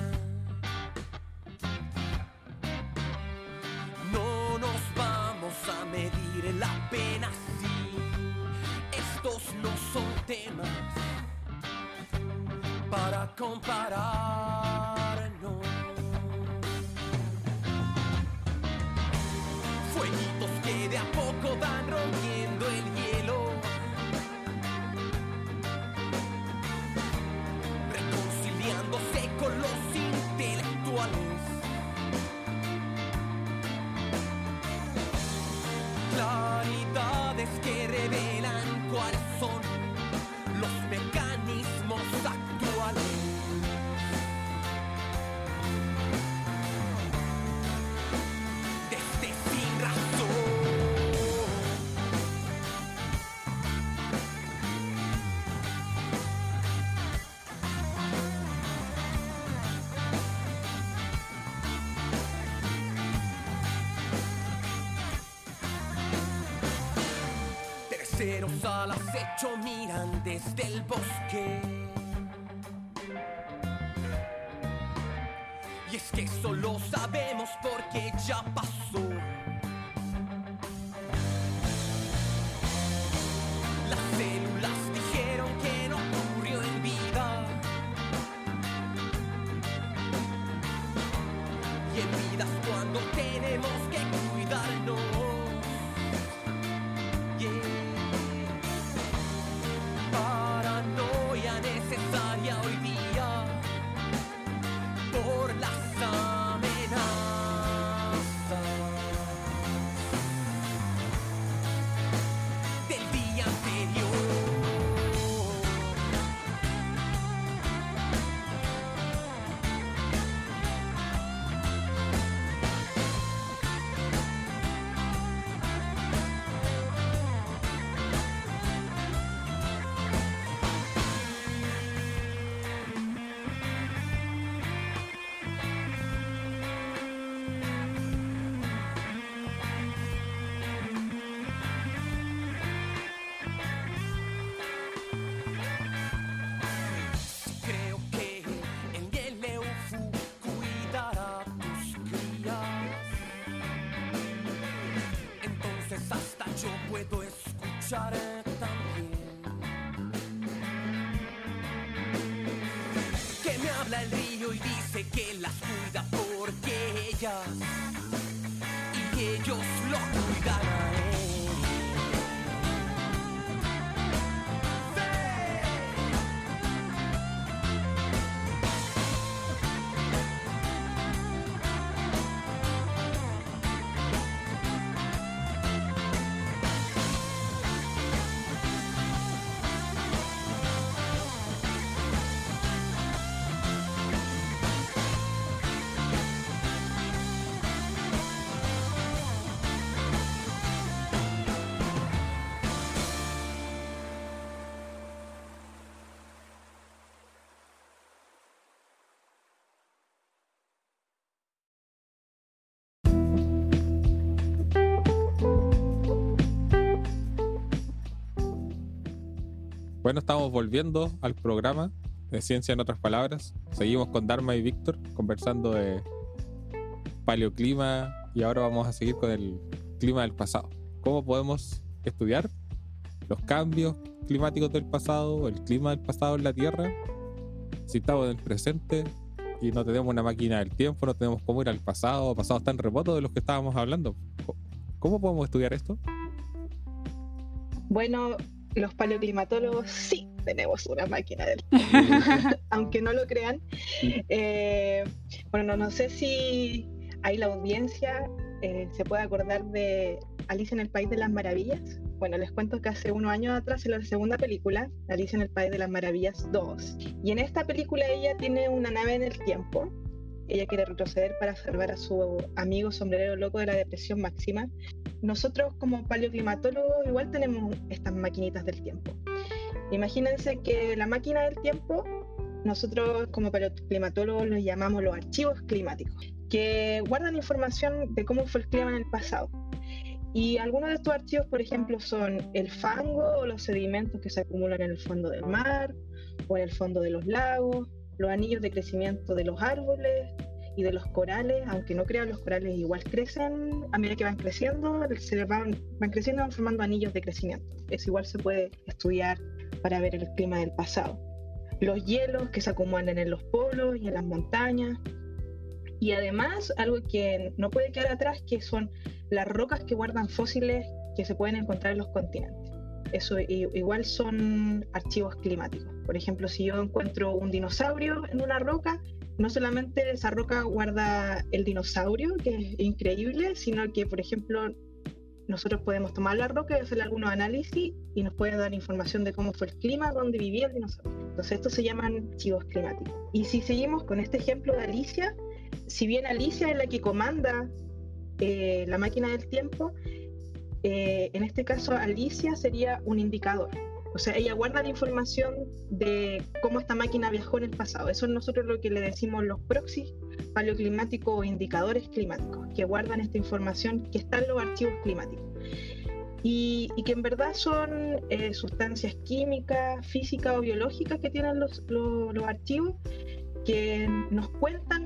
No nos vamos a medir la pena si estos no son temas para compararnos. Terceros al acecho miran desde el bosque. También. Que me habla el río y dice que las cuida porque ellas y ellos lo cuidan Bueno, estamos volviendo al programa de Ciencia en otras palabras. Seguimos con Dharma y Víctor conversando de paleoclima y ahora vamos a seguir con el clima del pasado. ¿Cómo podemos estudiar los cambios climáticos del pasado, el clima del pasado en la Tierra? Si estamos en el presente y no tenemos una máquina del tiempo, no tenemos cómo ir al pasado, pasados tan remotos de los que estábamos hablando. ¿Cómo podemos estudiar esto? Bueno, los paleoclimatólogos sí tenemos una máquina del aunque no lo crean. Eh, bueno, no, sé si hay la audiencia eh, se puede acordar de Alicia en el País de las Maravillas. Bueno, les cuento que hace unos años atrás, en la segunda película, Alicia en el País de las Maravillas 2. Y en esta película ella tiene una nave en el tiempo. Ella quiere retroceder para salvar a su amigo sombrerero loco de la depresión máxima nosotros como paleoclimatólogos igual tenemos estas maquinitas del tiempo. Imagínense que la máquina del tiempo, nosotros como paleoclimatólogos los llamamos los archivos climáticos, que guardan información de cómo fue el clima en el pasado. Y algunos de estos archivos, por ejemplo, son el fango o los sedimentos que se acumulan en el fondo del mar o en el fondo de los lagos, los anillos de crecimiento de los árboles, y de los corales, aunque no crean los corales igual crecen a medida que van creciendo, se van, creciendo, van formando anillos de crecimiento. Eso igual se puede estudiar para ver el clima del pasado. Los hielos que se acumulan en los polos y en las montañas. Y además, algo que no puede quedar atrás, que son las rocas que guardan fósiles que se pueden encontrar en los continentes. Eso igual son archivos climáticos. Por ejemplo, si yo encuentro un dinosaurio en una roca, no solamente esa roca guarda el dinosaurio, que es increíble, sino que, por ejemplo, nosotros podemos tomar la roca y hacer algunos análisis y nos puede dar información de cómo fue el clima donde vivía el dinosaurio. Entonces, estos se llaman archivos climáticos. Y si seguimos con este ejemplo de Alicia, si bien Alicia es la que comanda eh, la máquina del tiempo, eh, en este caso Alicia sería un indicador. O sea, ella guarda la información de cómo esta máquina viajó en el pasado. Eso es nosotros lo que le decimos los proxies paleoclimáticos o indicadores climáticos, que guardan esta información que está en los archivos climáticos. Y, que en verdad son eh, sustancias químicas, físicas o biológicas que tienen los, los archivos que nos cuentan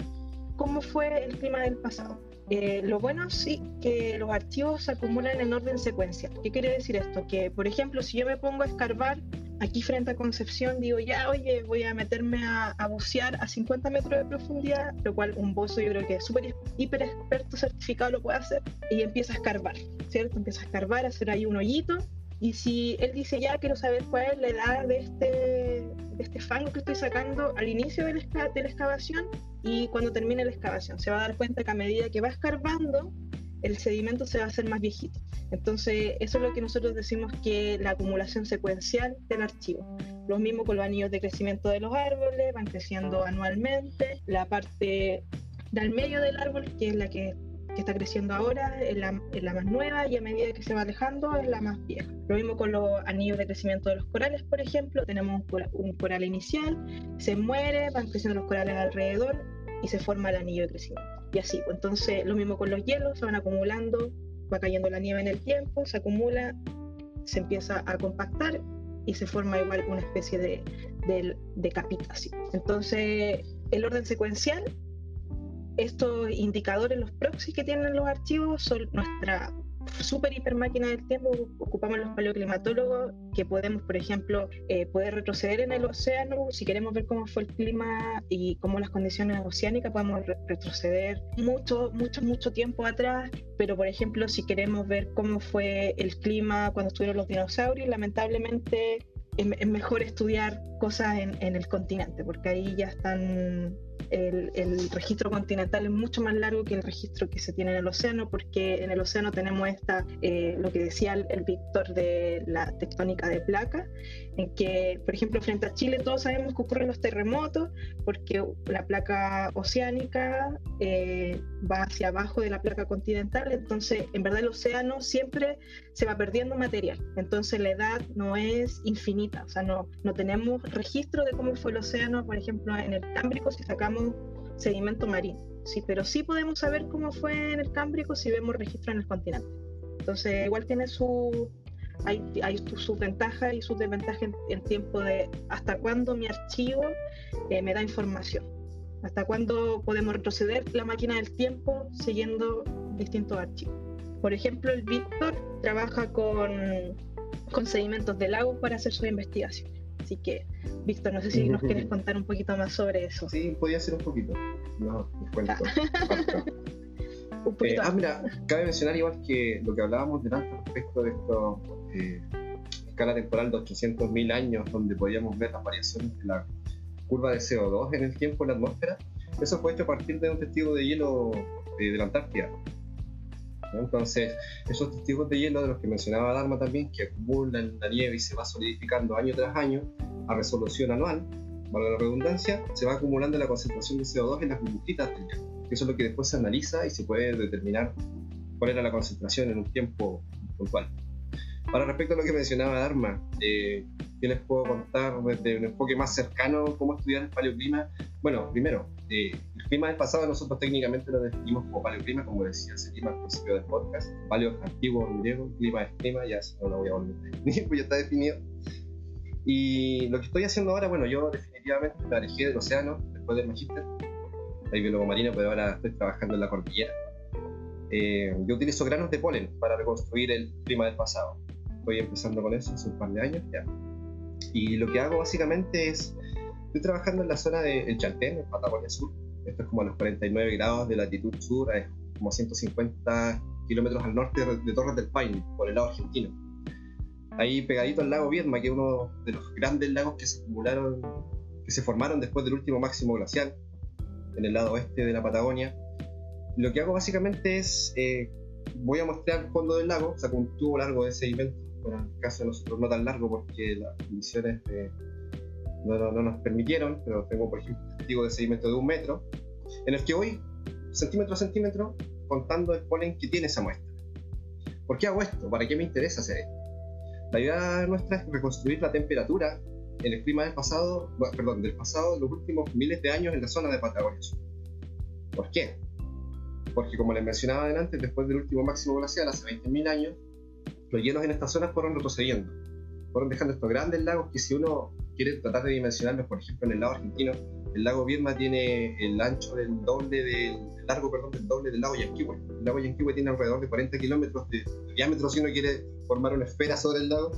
cómo fue el clima del pasado. Eh, lo bueno sí que los archivos se acumulan en orden secuencial. ¿Qué quiere decir esto? Que, por ejemplo, si yo me pongo a escarbar aquí frente a Concepción, digo, ya, oye, voy a meterme a, bucear a 50 metros de profundidad, lo cual un bozo yo creo que es hiper experto certificado lo puede hacer, y empieza a escarbar, ¿cierto? Empieza a escarbar, a hacer ahí un hoyito, y si él dice, ya, quiero saber cuál es la edad de este, de este fango que estoy sacando al inicio de de la excavación, y cuando termine la excavación. Se va a dar cuenta que a medida que va escarbando, el sedimento se va a hacer más viejito. Entonces, eso es lo que nosotros decimos que la acumulación secuencial del archivo. Lo mismo con los anillos de crecimiento de los árboles, van creciendo anualmente. La parte del medio del árbol, que es la que, está creciendo ahora, es la, la, más nueva y a medida que se va alejando es la más vieja. Lo mismo con los anillos de crecimiento de los corales, por ejemplo. Tenemos un coral inicial, se muere, van creciendo los corales alrededor y se forma el anillo de crecimiento. Y así, pues, entonces lo mismo con los hielos, se van acumulando, va cayendo la nieve en el tiempo, se acumula, se empieza a compactar y se forma igual una especie de, de, de capita. Entonces, el orden secuencial, estos indicadores, los proxies que tienen los archivos, son nuestra super hiper máquina del tiempo, ocupamos los paleoclimatólogos, que podemos, por ejemplo, eh, poder retroceder en el océano, si queremos ver cómo fue el clima y cómo las condiciones oceánicas, podemos re- retroceder mucho, mucho, mucho tiempo atrás, pero por ejemplo, si queremos ver cómo fue el clima cuando estuvieron los dinosaurios, lamentablemente es, mejor estudiar cosas en el continente, porque ahí ya están el, el registro continental es mucho más largo que el registro que se tiene en el océano, porque en el océano tenemos esta, eh, lo que decía el, el Víctor de la tectónica de placa, en que, por ejemplo, frente a Chile todos sabemos que ocurren los terremotos, porque la placa oceánica eh, va hacia abajo de la placa continental, entonces en verdad el océano siempre se va perdiendo material, entonces la edad no es infinita, o sea, no, no tenemos registro de cómo fue el océano, por ejemplo, en el Cámbrico si sacamos sedimento marino, sí, pero sí podemos saber cómo fue en el Cámbrico si vemos registro en el continente. Entonces, igual tiene su, hay, hay su- sus ventajas y sus desventajas en, en tiempo de hasta cuándo mi archivo eh, me da información, hasta cuándo podemos retroceder la máquina del tiempo siguiendo distintos archivos. Por ejemplo, el Víctor trabaja con, con sedimentos de lagos para hacer sus investigaciones. Así que, Víctor, no sé si nos quieres contar un poquito más sobre eso. Sí, podía ser un poquito. No, cuento. Un Eh, poquito ah, mira, cabe mencionar igual que lo que hablábamos delante respecto de esto, eh, escala temporal de 800.000 años, donde podíamos ver las variaciones de la curva de CO2 en el tiempo en la atmósfera, eso fue hecho a partir de un testigo de hielo eh, de la Antártida. ¿No? Entonces, esos testigos de hielo de los que mencionaba Dharma también, que acumulan la nieve y se va solidificando año tras año a resolución anual, valga la redundancia, se va acumulando la concentración de CO2 en las burbujitas del hielo. Eso es lo que después se analiza y se puede determinar cuál era la concentración en un tiempo puntual. Ahora, respecto a lo que mencionaba Dharma, eh, ¿qué les puedo contar desde un enfoque más cercano cómo estudiar el paleoclima? Bueno, primero, eh, el clima del pasado nosotros técnicamente lo definimos como paleoclima, como decía Selima al principio del podcast. Paleo antiguo griego, clima es clima, ya no lo voy a volver a definir, pues ya está definido. Y lo que estoy haciendo ahora, bueno, yo definitivamente me alejé del océano después del magíster. Soy biólogo marino, pero ahora estoy trabajando en la cordillera. Eh, yo utilizo granos de polen para reconstruir el clima del pasado. Estoy empezando con eso hace un par de años ya. Y lo que hago básicamente es, estoy trabajando en la zona del Chaltén, en Patagonia Sur. Esto es como a los 49 grados de latitud sur, es como 150 kilómetros al norte de, de Torres del Paine, por el lado argentino. Ahí pegadito al lago Viedma, que es uno de los grandes lagos que se acumularon, que se formaron después del último máximo glacial, en el lado oeste de la Patagonia. Lo que hago básicamente es, eh, voy a mostrar el fondo del lago, saco un tubo largo de sedimento, bueno, en el caso de nosotros no tan largo porque las condiciones eh, no, no- no nos permitieron, pero tengo por ejemplo testigo de sedimento de un metro, en el que voy centímetro a centímetro contando el polen que tiene esa muestra. ¿Por qué hago esto? ¿Para qué me interesa hacer esto? La idea nuestra es reconstruir la temperatura en el clima del pasado, perdón, del pasado, los últimos miles de años en la zona de Patagonia. ¿Por qué? Porque como les mencionaba antes, después del último máximo glacial, hace 20.000 años, los hielos en esta zona fueron retrocediendo. Fueron dejando estos grandes lagos que si uno quiere tratar de dimensionarlos, por ejemplo, en el lado argentino, el lago Viedma tiene el ancho del doble del el largo, perdón, del doble del lago Yanquihue. El lago Yanquihue tiene alrededor de 40 kilómetros de diámetro si uno quiere formar una esfera sobre el lago.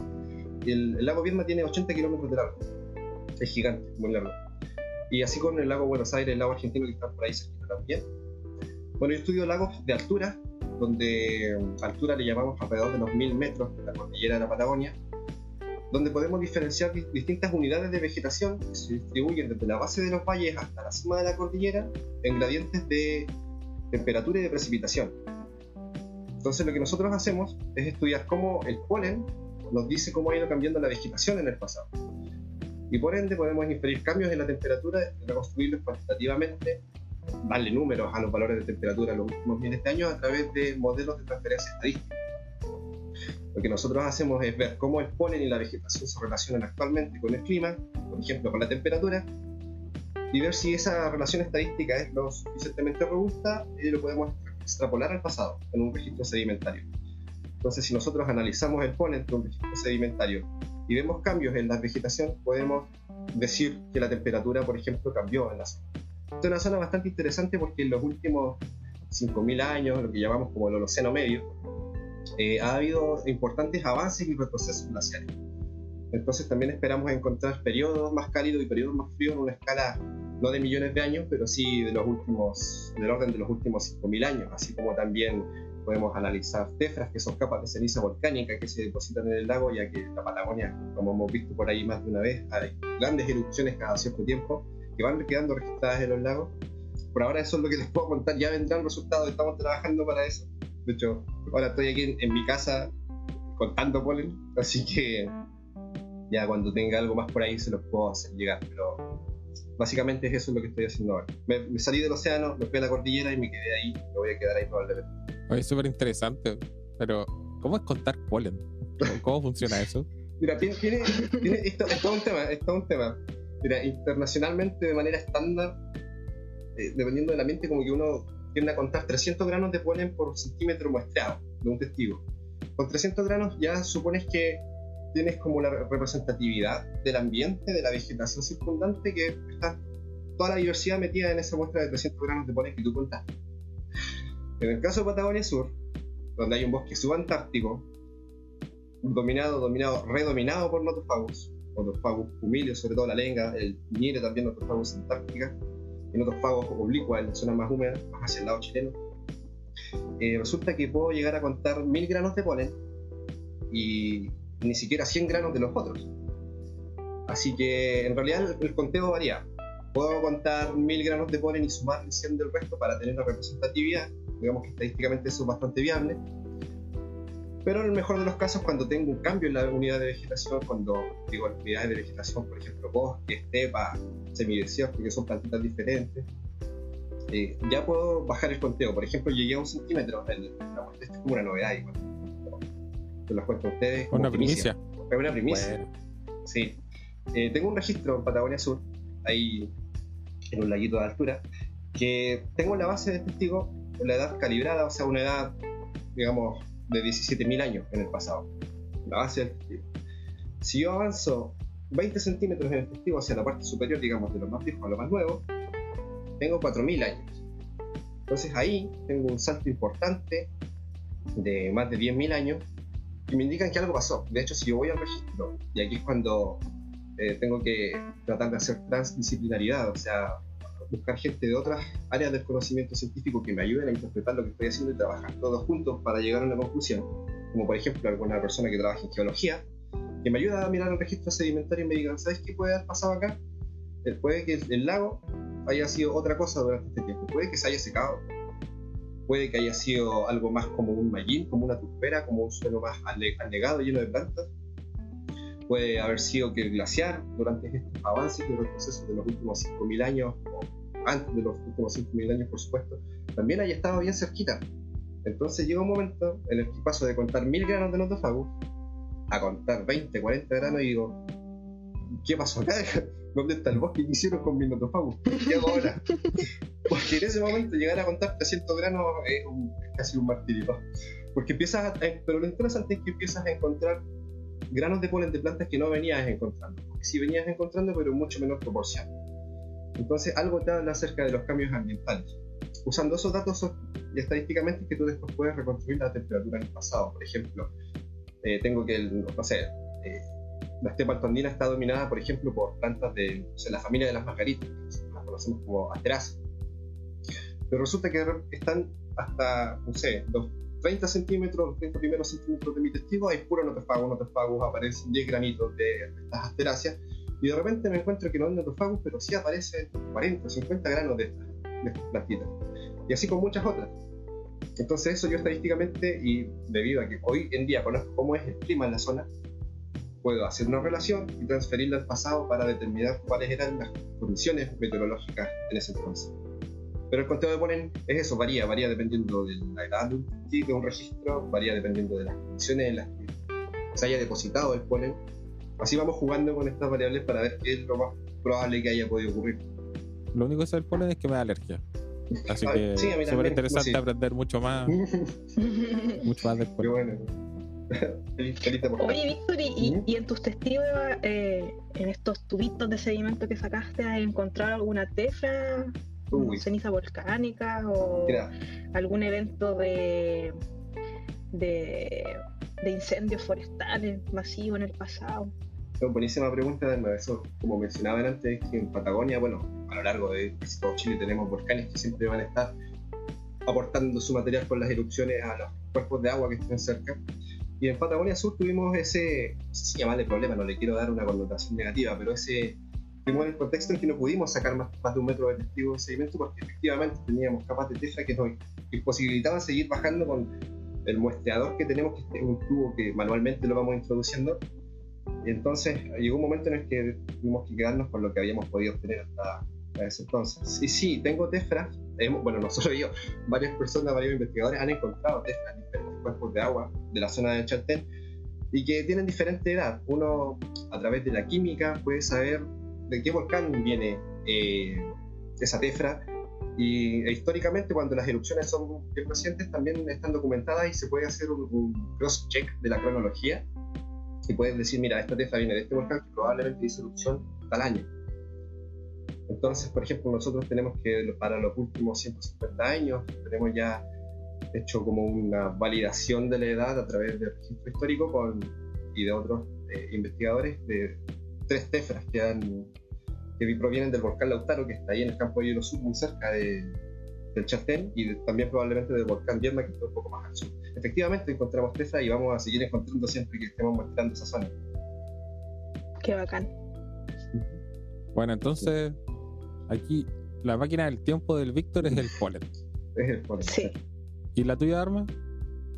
El, el lago Viedma tiene 80 kilómetros de largo. Es gigante, muy largo. Y así con el lago Buenos Aires, el lago argentino que está por ahí cerquita también. Bueno, yo estudio lagos de altura, donde altura le llamamos alrededor de los 1000 metros de la cordillera de la Patagonia, donde podemos diferenciar di- distintas unidades de vegetación que se distribuyen desde la base de los valles hasta la cima de la cordillera en gradientes de temperatura y de precipitación. Entonces lo que nosotros hacemos es estudiar cómo el polen nos dice cómo ha ido cambiando la vegetación en el pasado. Y por ende podemos inferir cambios en la temperatura y reconstruirlos cuantitativamente, darle números a los valores de temperatura en los últimos miles de años a través de modelos de transferencia estadística. Lo que nosotros hacemos es ver cómo el polen y la vegetación se relacionan actualmente con el clima, por ejemplo con la temperatura, y ver si esa relación estadística es lo suficientemente robusta y lo podemos extrapolar al pasado en un registro sedimentario. Entonces, si nosotros analizamos el polen de un registro sedimentario y vemos cambios en la vegetación, podemos decir que la temperatura, por ejemplo, cambió en la zona. Esta es una zona bastante interesante porque en los últimos 5.000 años, lo que llamamos como el Holoceno Medio, eh, ha habido importantes avances y retrocesos glaciares. Entonces también esperamos encontrar periodos más cálidos y periodos más fríos en una escala no de millones de años, pero sí de los últimos, del orden de los últimos 5.000 años, así como también podemos analizar tefras, que son capas de ceniza volcánica que se depositan en el lago, ya que la Patagonia, como hemos visto por ahí más de una vez, hay grandes erupciones cada cierto tiempo que van quedando registradas en los lagos. Por ahora eso es lo que les puedo contar, ya vendrán resultados, estamos trabajando para eso. De hecho, ahora estoy aquí en, en mi casa contando polen, así que ya cuando tenga algo más por ahí se los puedo hacer llegar, pero básicamente es eso lo que estoy haciendo ahora. Me, me salí del océano, me fui a la cordillera y me quedé ahí, me voy a quedar ahí probablemente. Oye, Es súper interesante, pero ¿cómo es contar polen? ¿Cómo, cómo funciona eso? Mira, tiene, tiene, tiene- esto es todo un tema, es todo un tema. Mira, internacionalmente de manera estándar, eh, dependiendo del ambiente, como que uno tiende a contar 300 granos de polen por centímetro muestreado de un testigo. Con 300 granos ya supones que tienes como la representatividad del ambiente, de la vegetación circundante, que está toda la diversidad metida en esa muestra de 300 granos de polen que tú contaste. En el caso de Patagonia Sur, donde hay un bosque subantártico, dominado, dominado, redominado por notofagus, notofagus humilio, sobre todo la lenga, el ñire también, notofagus antártica, y notofagus oblicua en la zona más húmeda, más hacia el lado chileno. Eh, resulta que puedo llegar a contar mil granos de polen y ni siquiera 100 granos de los otros. Así que en realidad el, el conteo varía. Puedo contar mil granos de polen y sumar 100 del resto para tener la representatividad. Digamos que estadísticamente eso es bastante viable. Pero en el mejor de los casos, cuando tengo un cambio en la unidad de vegetación, cuando digo unidades de vegetación, por ejemplo, bosque, estepa, semidesierto, que son plantitas diferentes, eh, ya puedo bajar el conteo. Por ejemplo, llegué a un centímetro. El, muestra es como una novedad. Igual. Se los cuento a ustedes. Una primicia. Es una primicia. Bueno, Sí. Eh, tengo un registro en Patagonia Sur, ahí en un laguito de altura, que tengo la base de testigo la edad calibrada, o sea, una edad, digamos, de 17.000 años en el pasado. Base del testigo. Si yo avanzo 20 centímetros en el testigo hacia la parte superior, digamos, de lo más viejo a lo más nuevo, tengo 4.000 años. Entonces ahí tengo un salto importante de más de 10.000 años que me indican que algo pasó. De hecho, si yo voy al registro, y aquí es cuando eh, tengo que tratar de hacer transdisciplinaridad, o sea, buscar gente de otras áreas del conocimiento científico que me ayuden a interpretar lo que estoy haciendo y trabajar todos juntos para llegar a una conclusión, como por ejemplo alguna persona que trabaja en geología, que me ayuda a mirar el registro sedimentario y me digan, ¿sabes qué puede haber pasado acá? Eh, puede que el, el lago haya sido otra cosa durante este tiempo, puede que se haya secado, puede que haya sido algo más como un mallín, como una tuspera, como un suelo más anegado, lleno de plantas. Puede haber sido que el glaciar, durante estos avances y retrocesos de los últimos 5.000 años, o antes de los últimos 5.000 años, por supuesto, también haya estado bien cerquita. Entonces llega un momento en el que paso de contar 1.000 granos de notofagus a contar 20, 40 granos y digo, ¿qué pasó acá? ¿Dónde está el bosque que hicieron con mi notofagus? ¿Qué hago ahora? Porque en ese momento llegar a contar 300 granos es, un- es casi un martirio. Porque empiezas a, eh, pero lo interesante es que empiezas a encontrar granos de polen de plantas que no venías encontrando. Sí venías encontrando, pero en mucho menor proporción. Entonces algo te habla acerca de los cambios ambientales. Usando esos datos y estadísticamente es que tú después puedes reconstruir la temperatura en el pasado. Por ejemplo, eh, tengo que, el- no sé, eh, la estepa altandina está dominada, por ejemplo, por plantas de no sé, la familia de las margaritas, que las conocemos como asteráceas. Pero resulta que están hasta, no sé, los 30 centímetros, los 30 primeros centímetros de mi testigo, hay puro notofagus, notofagus, aparecen 10 granitos de estas asteráceas, y de repente me encuentro que no hay notofagus, pero sí aparecen 40 o 50 granos de estas, de estas plantitas. Y así con muchas otras. Entonces eso yo estadísticamente, y debido a que hoy en día conozco cómo es el clima en la zona, puedo hacer una relación y transferirla al pasado para determinar cuáles eran las condiciones meteorológicas en ese entonces. Pero el conteo de polen es eso, varía, varía dependiendo de la edad de un, de un registro, varía dependiendo de las condiciones en las que se haya depositado el polen. Así vamos jugando con estas variables para ver qué es lo más probable que haya podido ocurrir. lo único que sé del polen es que me da alergia. Así Ah, que sí, a mí súper interesante sí. aprender mucho más, mucho más del Qué polen. bueno. feliz, feliz de aportar. Oye, Víctor, ¿y, y en tus testigos, eh, en estos tubitos de sedimento que sacaste, has encontrado alguna tefra, como ceniza volcánica o Mira, algún evento de, de, de incendios forestales masivos en el pasado. No, buenísima pregunta, eso como mencionaban antes, que en Patagonia, bueno, a lo largo de casi todo Chile tenemos volcanes que siempre van a estar aportando su material con las erupciones a los cuerpos de agua que estén cerca. Y en Patagonia Sur tuvimos ese, no sé si llamarle problema, no le quiero dar una connotación negativa, pero ese, tuvimos el contexto en que no pudimos sacar más, más de un metro de testigo de sedimento porque efectivamente teníamos capas de tefra que nos imposibilitaban seguir bajando con el muestreador que tenemos, que es un tubo que manualmente lo vamos introduciendo. Y entonces llegó un momento en el que tuvimos que quedarnos con lo que habíamos podido obtener hasta, ese entonces. Y sí, tengo tefras, bueno, no solo yo, varias personas, varios investigadores han encontrado tefras en diferentes cuerpos de agua de la zona del Chaltén y que tienen diferente edad. Uno, a través de la química, puede saber de qué volcán viene eh, esa tefra y e históricamente, cuando las erupciones son bien recientes, también están documentadas y se puede hacer un, cross-check de la cronología. Y puedes decir, mira, esta tefra viene de este volcán que probablemente hizo erupción tal año. Entonces, por ejemplo, nosotros tenemos que, para los últimos 150 años, tenemos ya hecho como una validación de la edad a través del registro histórico con, y de otros eh, investigadores de tres tefras que han que provienen del volcán Lautaro, que está ahí en el campo de hielo sur, muy cerca de, del Chaltén, y también probablemente del volcán Vierma, que está un poco más al sur. Efectivamente, encontramos Tefra y vamos a seguir encontrando siempre que estemos mostrando esa zona. Qué bacán. Bueno, entonces, aquí la máquina del tiempo del Víctor es el polen. es el polen. Sí. ¿Y la tuya, Arma?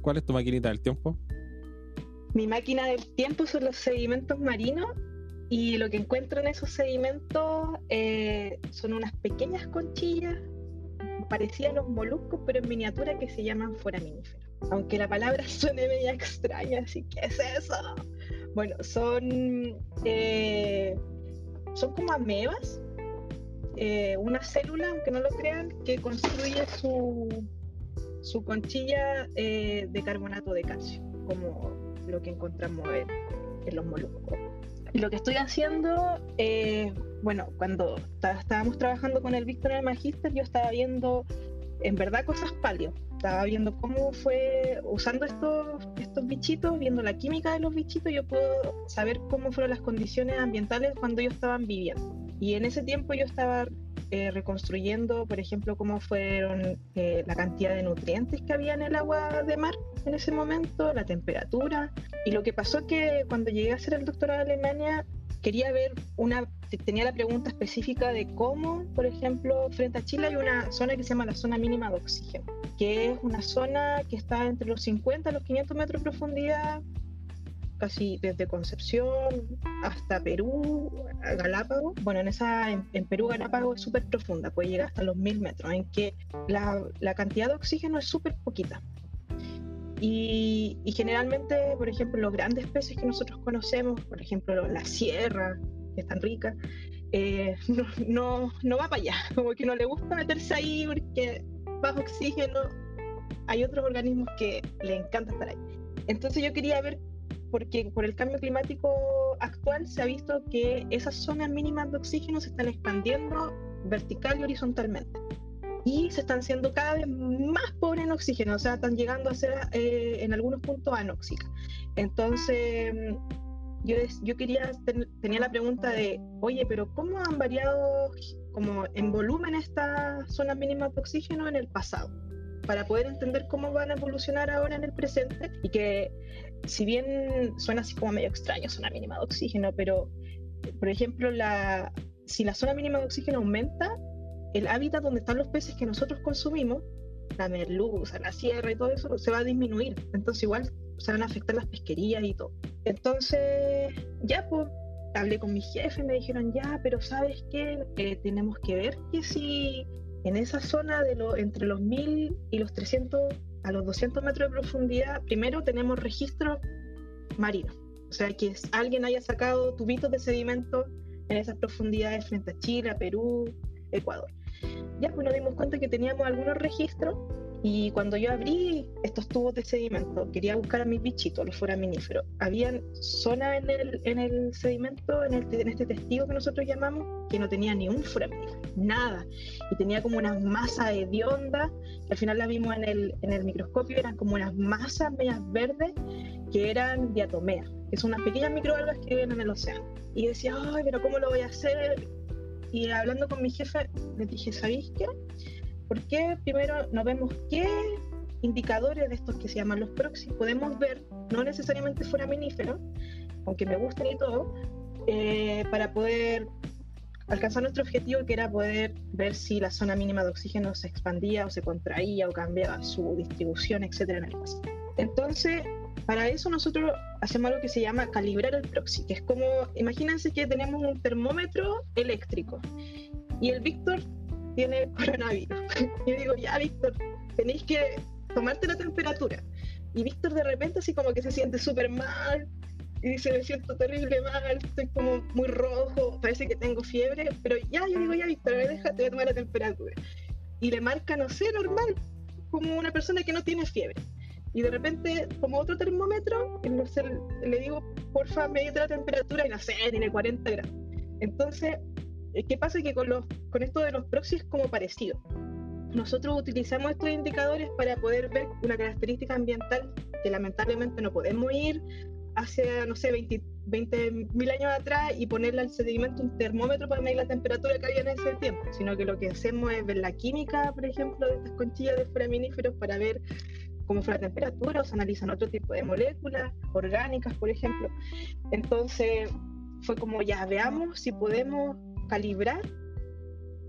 ¿Cuál es tu maquinita del tiempo? Mi máquina del tiempo son los sedimentos marinos y lo que encuentro en esos sedimentos eh, son unas pequeñas conchillas parecidas a los moluscos, pero en miniatura que se llaman foraminíferos. Aunque la palabra suene media extraña, así que es eso. Bueno, son, eh, son como amebas, eh, una célula, aunque no lo crean, que construye su, su conchilla de carbonato de calcio, como lo que encontramos en los moluscos. Lo que estoy haciendo, eh, bueno, cuando estábamos trabajando con el Víctor en el Magister, yo estaba viendo en verdad cosas palio. Estaba viendo cómo fue, usando estos, estos bichitos, viendo la química de los bichitos, yo puedo saber cómo fueron las condiciones ambientales cuando ellos estaban viviendo. Y en ese tiempo yo estaba eh, reconstruyendo, por ejemplo, cómo fueron eh, la cantidad de nutrientes que había en el agua de mar en ese momento, la temperatura. Y lo que pasó que cuando llegué a hacer el doctorado en Alemania, quería ver una, tenía la pregunta específica de cómo, por ejemplo, frente a Chile hay una zona que se llama la zona mínima de oxígeno, que es una zona que está entre los 50 y los 500 metros de profundidad, casi desde Concepción hasta Perú, Galápagos. Bueno, en esa en, Perú Galápagos es súper profunda, puede llegar hasta los mil metros, en que la, la cantidad de oxígeno es súper poquita. Y, y, generalmente, por ejemplo, los grandes peces que nosotros conocemos, por ejemplo, la sierra, que es tan rica, eh, no, no, no va para allá, como que no le gusta meterse ahí porque bajo oxígeno hay otros organismos que le encanta estar ahí. Entonces yo quería ver porque por el cambio climático actual se ha visto que esas zonas mínimas de oxígeno se están expandiendo vertical y horizontalmente. Y se están siendo cada vez más pobres en oxígeno, o sea, están llegando a ser eh, en algunos puntos anóxicas. Entonces, yo, yo quería, tenía la pregunta de, oye, pero ¿cómo han variado como en volumen estas zonas mínimas de oxígeno en el pasado? Para poder entender cómo van a evolucionar ahora en el presente y que si bien suena así como medio extraño, zona mínima de oxígeno, pero por ejemplo, la, si la zona mínima de oxígeno aumenta, el hábitat donde están los peces que nosotros consumimos, la merluza, la sierra y todo eso, se va a disminuir. Entonces igual se van a afectar las pesquerías y todo. Entonces, ya pues, hablé con mi jefe me dijeron, ya, pero ¿sabes qué? Eh, tenemos que ver que si en esa zona de lo, entre los 1000 y los 300 a los 200 metros de profundidad, primero tenemos registro marino. O sea, que alguien haya sacado tubitos de sedimento en esas profundidades frente a Chile, Perú, Ecuador. Ya pues nos dimos cuenta que teníamos algunos registros Y cuando yo abrí estos tubos de sedimento, quería buscar a mis bichitos, los foraminíferos. Habían zonas en el, en el sedimento, en, el, en, este testigo que nosotros llamamos, que no tenía ni un foraminífero, nada. Y tenía como una masa hedionda, que al final la vimos en el, en el microscopio, eran como unas masas medias verdes que eran diatomeas, que son unas pequeñas microalgas que viven en el océano. Y decía, ay, pero ¿cómo lo voy a hacer? Y hablando con mi jefe, le dije, ¿sabéis qué? ¿Por qué primero no vemos qué indicadores de estos que se llaman los proxies podemos ver, no necesariamente foraminíferos, aunque me gusten y todo, eh, para poder alcanzar nuestro objetivo que era poder ver si la zona mínima de oxígeno se expandía o se contraía o cambiaba su distribución, etcétera, en el espacio. Entonces, para eso nosotros hacemos algo que se llama calibrar el proxy, que es como, imagínense que tenemos un termómetro eléctrico y el Víctor tiene coronavirus. Yo digo, ya, Víctor, tenéis que tomarte la temperatura. Y Víctor de repente así como que se siente súper mal y dice, me siento terrible mal, estoy como muy rojo, parece que tengo fiebre, pero ya, yo digo, ya, Víctor, a ver, déjate de tomar la temperatura. Y le marca, no sé, normal, como una persona que no tiene fiebre. Y de repente, como otro termómetro, le digo, porfa, medite la temperatura y no sé, tiene 40 grados. Entonces, ¿Qué pasa? Que con, los, con esto de los proxies es como parecido. Nosotros utilizamos estos indicadores para poder ver una característica ambiental que lamentablemente no podemos ir hacia, no sé, 20 mil años atrás y ponerle al sedimento un termómetro para medir la temperatura que había en ese tiempo, sino que lo que hacemos es ver la química, por ejemplo, de estas conchillas de foraminíferos para ver cómo fue la temperatura, o se analizan otro tipo de moléculas orgánicas, por ejemplo. Entonces fue como ya veamos si podemos calibrar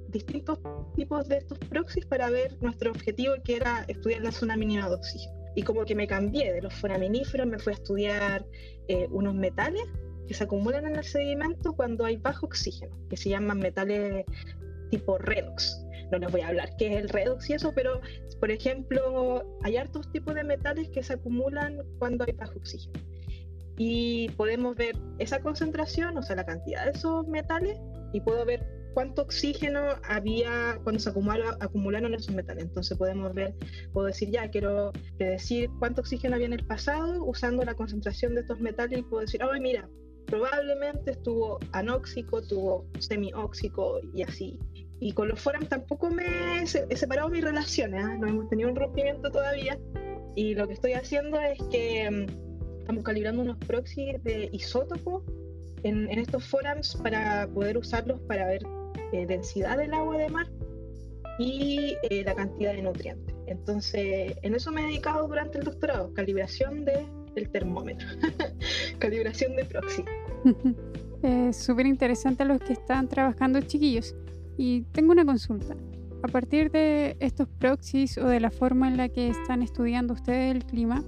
distintos tipos de estos proxies para ver nuestro objetivo que era estudiar la zona mínima de oxígeno. Y como que me cambié de los foraminíferos, me fui a estudiar eh, unos metales que se acumulan en el sedimento cuando hay bajo oxígeno, que se llaman metales tipo redox. No les voy a hablar qué es el redox y eso, pero por ejemplo, hay hartos tipos de metales que se acumulan cuando hay bajo oxígeno. Y podemos ver esa concentración, o sea, la cantidad de esos metales y puedo ver cuánto oxígeno había cuando se acumularon esos metales. Entonces podemos ver, puedo decir ya, quiero decir cuánto oxígeno había en el pasado usando la concentración de estos metales y puedo decir, oh, mira, probablemente estuvo anóxico, tuvo semióxico y así. Y con los forums tampoco me he separado mis relaciones, ¿eh? no hemos tenido un rompimiento todavía. Y lo que estoy haciendo es que mm, estamos calibrando unos proxies de isótopos en, estos forums para poder usarlos para ver eh, densidad del agua de mar y eh, la cantidad de nutrientes. Entonces, en eso me he dedicado durante el doctorado, calibración de, del termómetro, calibración de proxy. Es súper interesante los que están trabajando chiquillos. Y tengo una consulta. A partir de estos proxies o de la forma en la que están estudiando ustedes el clima,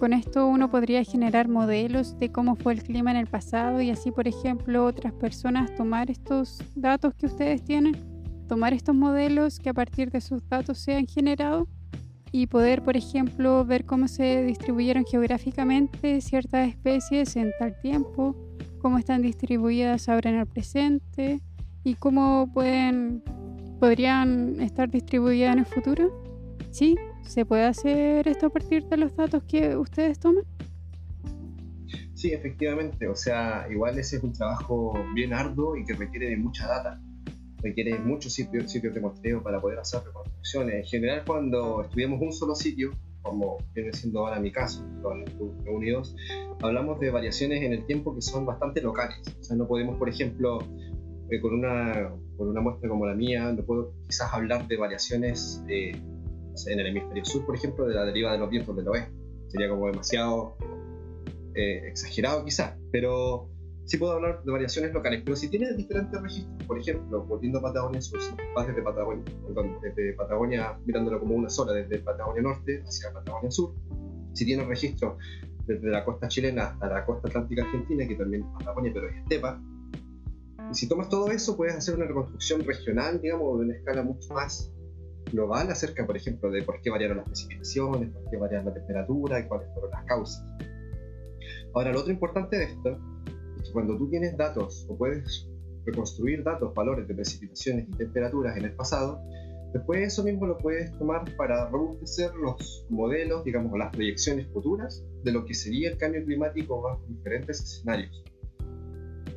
con esto uno podría generar modelos de cómo fue el clima en el pasado y así, por ejemplo, otras personas tomar estos datos que ustedes tienen, tomar estos modelos que a partir de esos datos se han generado y poder, por ejemplo, ver cómo se distribuyeron geográficamente ciertas especies en tal tiempo, cómo están distribuidas ahora en el presente y cómo pueden podrían estar distribuidas en el futuro. Sí, ¿Se puede hacer esto a partir de los datos que ustedes toman? Sí, efectivamente. O sea, igual ese es un trabajo bien arduo y que requiere de mucha data. Requiere muchos sitios, sitios de muestreo para poder hacer reconstrucciones. En general, cuando estudiamos un solo sitio, como viene siendo ahora mi caso, con Unidos, hablamos de variaciones en el tiempo que son bastante locales. O sea, no podemos, por ejemplo, eh, con, una, con una muestra como la mía, no puedo quizás hablar de variaciones eh, en el hemisferio sur, por ejemplo, de la deriva de los vientos del oeste. Sería como demasiado eh, exagerado quizás, pero sí puedo hablar de variaciones locales. Pero si tienes diferentes registros, por ejemplo, volviendo a Patagonia Sur, si vas desde Patagonia, desde Patagonia mirándolo como una sola, desde Patagonia Norte hacia Patagonia Sur, si tienes registro desde la costa chilena hasta la costa atlántica argentina, que también es Patagonia, pero es estepa, y si tomas todo eso, puedes hacer una reconstrucción regional, digamos, de una escala mucho más global acerca, por ejemplo, de por qué variaron las precipitaciones, por qué variaron la temperatura y cuáles fueron las causas. Ahora, lo otro importante de esto es que cuando tú tienes datos o puedes reconstruir datos, valores de precipitaciones y temperaturas en el pasado, Después eso mismo lo puedes tomar para robustecer los modelos, digamos, las proyecciones futuras de lo que sería el cambio climático bajo diferentes escenarios.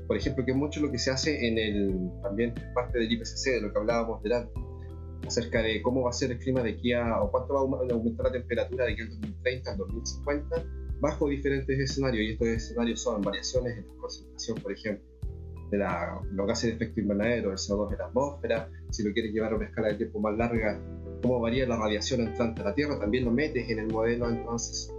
Por ejemplo, que mucho lo que se hace en el, también parte del IPCC, de lo que hablábamos delante, acerca de cómo va a ser el clima de aquí a, o cuánto va a aumentar la temperatura de aquí al 2030 al 2050, bajo diferentes escenarios. Y estos escenarios son variaciones en la concentración, por ejemplo, de la, los gases de efecto invernadero, el CO2 en la atmósfera, si lo quieres llevar a una escala de tiempo más larga, cómo varía la radiación entrante a la Tierra, también lo metes en el modelo, entonces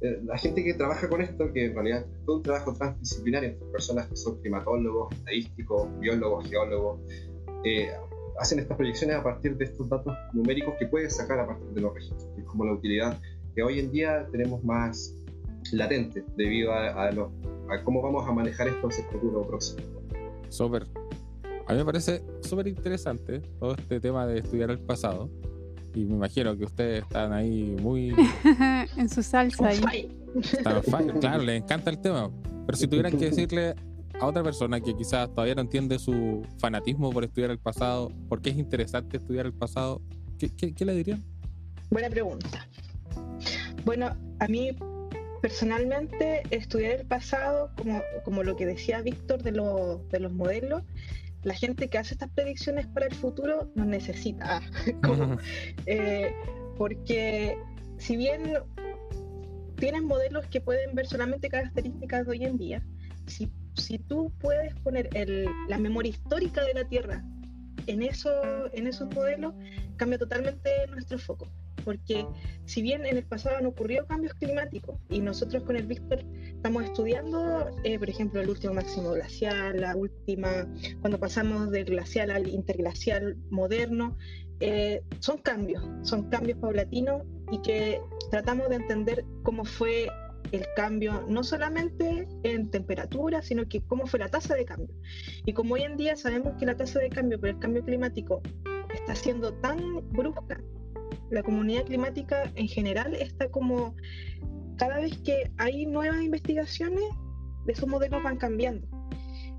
eh, la gente que trabaja con esto, que en realidad es todo un trabajo transdisciplinario entre personas que son climatólogos, estadísticos, biólogos, geólogos, eh, hacen estas proyecciones a partir de estos datos numéricos que puedes sacar a partir de los registros, que es como la utilidad que hoy en día tenemos más latente debido a, cómo vamos a manejar esto en el futuro próximo. Súper. A mí me parece súper interesante todo este tema de estudiar el pasado y me imagino que ustedes están ahí muy... en su salsa ahí. Están claro, les encanta el tema. Pero si tuvieran que decirle a otra persona que quizás todavía no entiende su fanatismo por estudiar el pasado, por qué es interesante estudiar el pasado, ¿qué, qué, le dirían? Buena pregunta. Bueno, a mí personalmente estudiar el pasado, como, como lo que decía Víctor de, de los modelos, la gente que hace estas predicciones para el futuro nos necesita. Eh, porque si bien tienes modelos que pueden ver solamente características de hoy en día, si, si tú puedes poner el, la memoria histórica de la Tierra en, eso, en esos modelos, cambia totalmente nuestro foco. Porque si bien en el pasado han ocurrido cambios climáticos y nosotros con el Víctor estamos estudiando, eh, por ejemplo, el último máximo glacial, la última, cuando pasamos del glacial al interglacial moderno, eh, son cambios, son cambios paulatinos y que tratamos de entender cómo fue el cambio, no solamente en temperatura, sino que cómo fue la tasa de cambio. Y como hoy en día sabemos que la tasa de cambio por el cambio climático está siendo tan brusca la comunidad climática en general está como, cada vez que hay nuevas investigaciones, esos modelos van cambiando.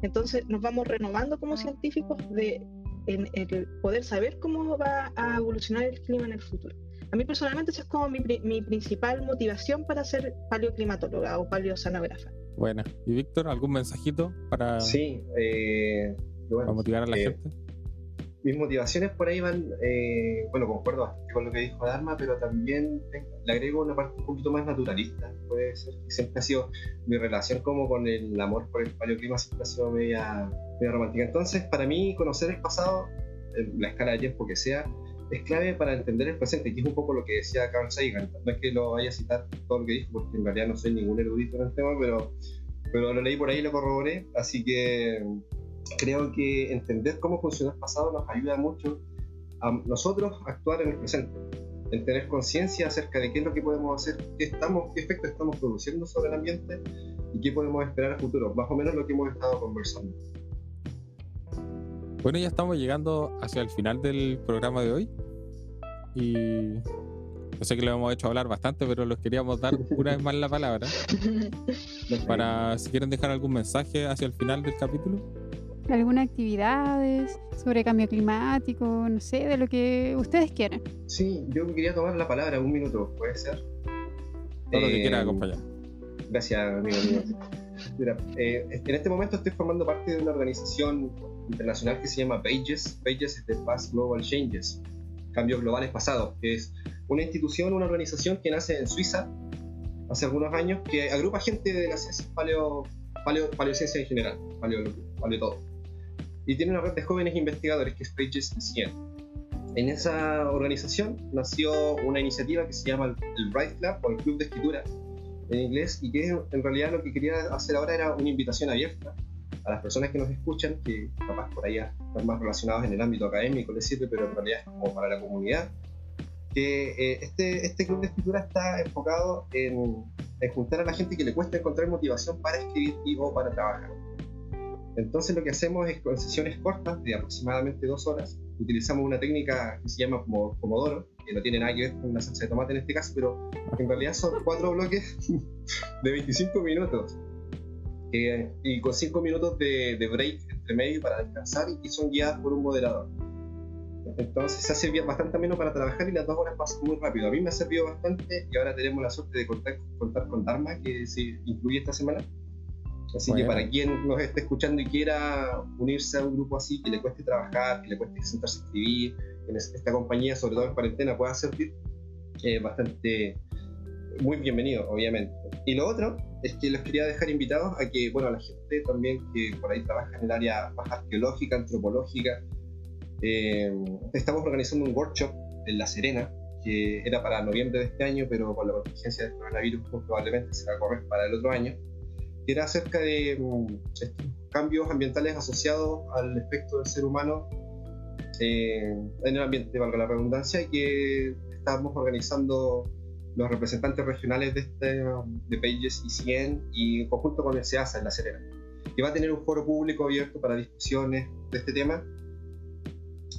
Entonces nos vamos renovando como científicos de en, el poder saber cómo va a evolucionar el clima en el futuro. A mí personalmente esa es como mi, mi principal motivación para ser paleoclimatóloga o paleosanógrafa. Bueno, y Víctor, ¿algún mensajito para, sí, eh, para motivar a la eh, gente? mis motivaciones por ahí van, eh, bueno, concuerdo bastante con lo que dijo Dharma, pero también le agrego una parte un poquito más naturalista. Puede ser que siempre ha sido mi relación como con el amor por el paleoclima, siempre ha sido media, media romántica. Entonces, para mí, conocer el pasado, la escala de tiempo que sea, es clave para entender el presente, que es un poco lo que decía Carl Sagan. No es que lo vaya a citar todo lo que dijo, porque en realidad no soy ningún erudito en el tema, pero, pero lo leí por ahí y lo corroboré, así que creo que entender cómo funciona el pasado nos ayuda mucho a nosotros a actuar en el presente, en tener conciencia acerca de qué es lo que podemos hacer, qué, estamos, qué efecto estamos produciendo sobre el ambiente y qué podemos esperar al futuro, más o menos lo que hemos estado conversando. Bueno, ya estamos llegando hacia el final del programa de hoy y yo sé que lo hemos hecho hablar bastante, pero los queríamos dar una vez más la palabra para si quieren dejar algún mensaje hacia el final del capítulo algunas actividades sobre cambio climático, no sé, de lo que ustedes quieran. Sí, yo quería tomar la palabra un minuto, ¿puede ser? Todo lo que quiera eh, acompañar. Gracias, amigo Mira, eh, en este momento estoy formando parte de una organización internacional que se llama Pages. Pages es de Past Global Changes, Cambios Globales Pasados, que es una institución, una organización que nace en Suiza hace algunos años, que agrupa gente de las ciencias paleo, paleo, paleociencia en general, paleo, paleo todo y tiene una red de jóvenes investigadores que es Pages 100. En esa organización nació una iniciativa que se llama el Bright Club o el Club de Escritura en inglés y que en realidad lo que quería hacer ahora era una invitación abierta a las personas que nos escuchan, que capaz por ahí están más relacionados en el ámbito académico, les sirve, pero en realidad es como para la comunidad, que eh, este, este club de escritura está enfocado en, en juntar a la gente que le cuesta encontrar motivación para escribir y o para trabajar. Entonces lo que hacemos es con sesiones cortas de aproximadamente dos horas, utilizamos una técnica que se llama Pomodoro, que no tiene nada que ver con una salsa de tomate en este caso, pero en realidad son cuatro bloques de 25 minutos y con cinco minutos de, break entre medio para descansar y son guiadas por un moderador. Entonces se hace bastante ameno para trabajar y las dos horas pasan muy rápido. A mí me ha servido bastante y ahora tenemos la suerte de contar, contar con Dharma, que se incluye esta semana. Así que Bueno. para quien nos esté escuchando y quiera unirse a un grupo así, que le cueste trabajar, que le cueste sentarse a escribir, que neces- esta compañía, sobre todo en cuarentena, pueda servir, eh, bastante muy bienvenido, obviamente. Y lo otro es que los quería dejar invitados a que, bueno, a la gente también que por ahí trabaja en el área más arqueológica, antropológica, eh, estamos organizando un workshop en La Serena, que era para noviembre de este año, pero con la contingencia del coronavirus pues, probablemente se va a correr para el otro año, era acerca de mm, estos cambios ambientales asociados al efecto del ser humano eh, en el ambiente, valga la redundancia, y que estamos organizando los representantes regionales de, este, de Pages y 100 y en conjunto con el SEASA en La Serena, que va a tener un foro público abierto para discusiones de este tema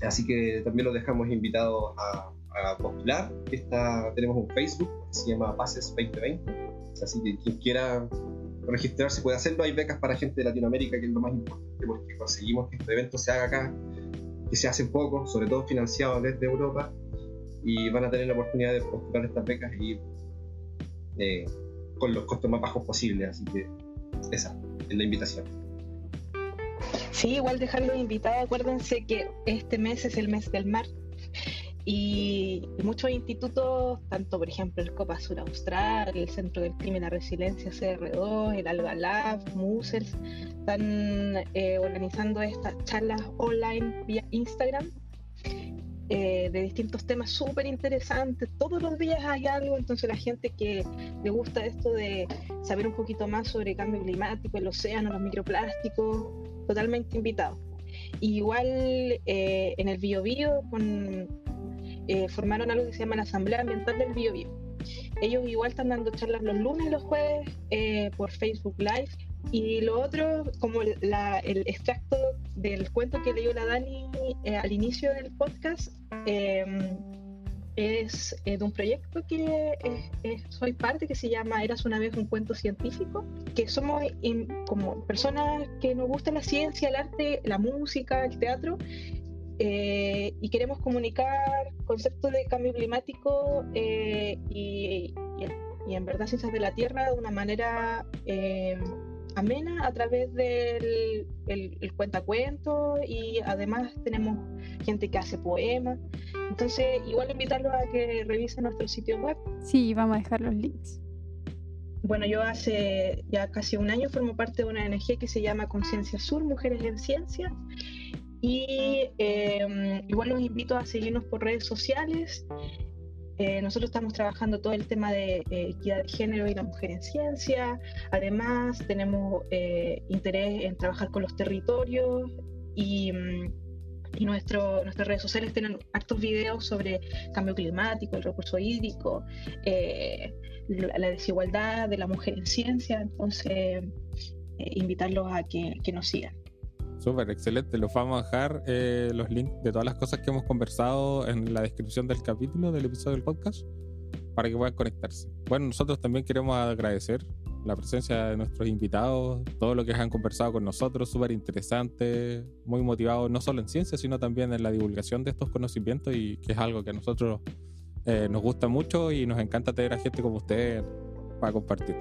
Así que también los dejamos invitados a, a postular. Está, tenemos un Facebook que se llama Pases 2020. Así que quien quiera registrarse puede hacerlo. Hay becas para gente de Latinoamérica, que es lo más importante, porque conseguimos que este evento se haga acá, que se hace poco, sobre todo financiado desde Europa. Y van a tener la oportunidad de postular estas becas y eh, con los costos más bajos posibles. Así que esa es la invitación. Sí, igual dejarlos invitados. Acuérdense que este mes es el mes del mar y muchos institutos, tanto por ejemplo el Copa Sur Austral, el Centro del Crimen la Resiliencia CR2, el Alba Lab, MUSELS, están eh, organizando estas charlas online vía Instagram eh, de distintos temas súper interesantes. Todos los días hay algo, entonces la gente que le gusta esto de saber un poquito más sobre cambio climático, el océano, los microplásticos, totalmente invitado. Igual eh, en el Bio Bio con, eh, formaron algo que se llama la Asamblea Ambiental del Bio Bio. Ellos igual están dando charlas los lunes y los jueves eh, por Facebook Live. Y lo otro, como la- el extracto del cuento que leyó la Dani eh, al inicio del podcast, eh, es eh, de un proyecto que eh, soy parte que se llama Eras una vez un cuento científico, que somos em, como personas que nos gusta la ciencia, el arte, la música, el teatro, eh, y queremos comunicar conceptos de cambio climático eh, y, y- y en verdad ciencias de la Tierra de una manera eh, amena a través del el, el cuentacuentos y además tenemos gente que hace poemas. Entonces, igual invitarlos a que revisen nuestro sitio web. Sí, vamos a dejar los links. Bueno, yo hace ya casi un año formo parte de una ONG que se llama Conciencia Sur, Mujeres en Ciencia. Y eh, igual los invito a seguirnos por redes sociales. Eh, nosotros estamos trabajando todo el tema de eh, equidad de género y la mujer en ciencia. Además, tenemos eh, interés en trabajar con los territorios y, mm, y nuestras redes sociales tienen hartos videos sobre cambio climático, el recurso hídrico, la, desigualdad de la mujer en ciencia. Entonces, invitarlos a que nos sigan. Súper, excelente. Los vamos a dejar eh, los links de todas las cosas que hemos conversado en la descripción del capítulo, del episodio del podcast, para que puedan conectarse. Bueno, nosotros también queremos agradecer la presencia de nuestros invitados, todo lo que han conversado con nosotros, súper interesante, muy motivados no solo en ciencia, sino también en la divulgación de estos conocimientos y que es algo que a nosotros eh, nos gusta mucho y nos encanta tener a gente como ustedes para compartir.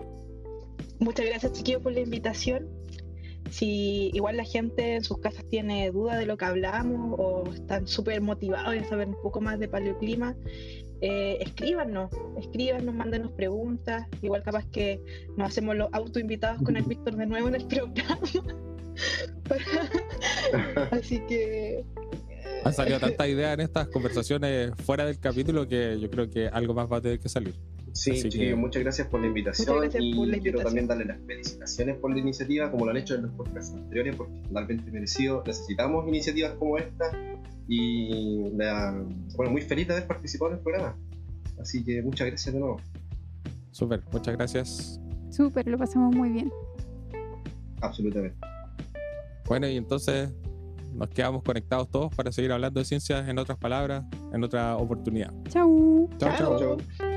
Muchas gracias, chiquillos, por la invitación. Si igual la gente en sus casas tiene dudas de lo que hablamos o están súper motivados en saber un poco más de paleoclima, eh, escríbanos, escríbanos, mándenos preguntas. Igual capaz que nos hacemos los autoinvitados con el Víctor de nuevo en el programa. Así que Han salido tantas ideas en estas conversaciones fuera del capítulo que yo creo que algo más va a tener que salir. Sí, Así chiquillos, que- muchas gracias por la invitación Muchas gracias y por la quiero también darle las felicitaciones por la iniciativa, como lo han hecho en los podcasts anteriores, porque es totalmente merecido. Necesitamos iniciativas como esta y la- bueno, muy feliz de haber participado en el programa. Así que muchas gracias de nuevo. Súper, muchas gracias. Súper, lo pasamos muy bien. Absolutamente. Bueno, y entonces nos quedamos conectados todos para seguir hablando de ciencias en otras palabras, en otra oportunidad. Chau. Chao, chao. chao.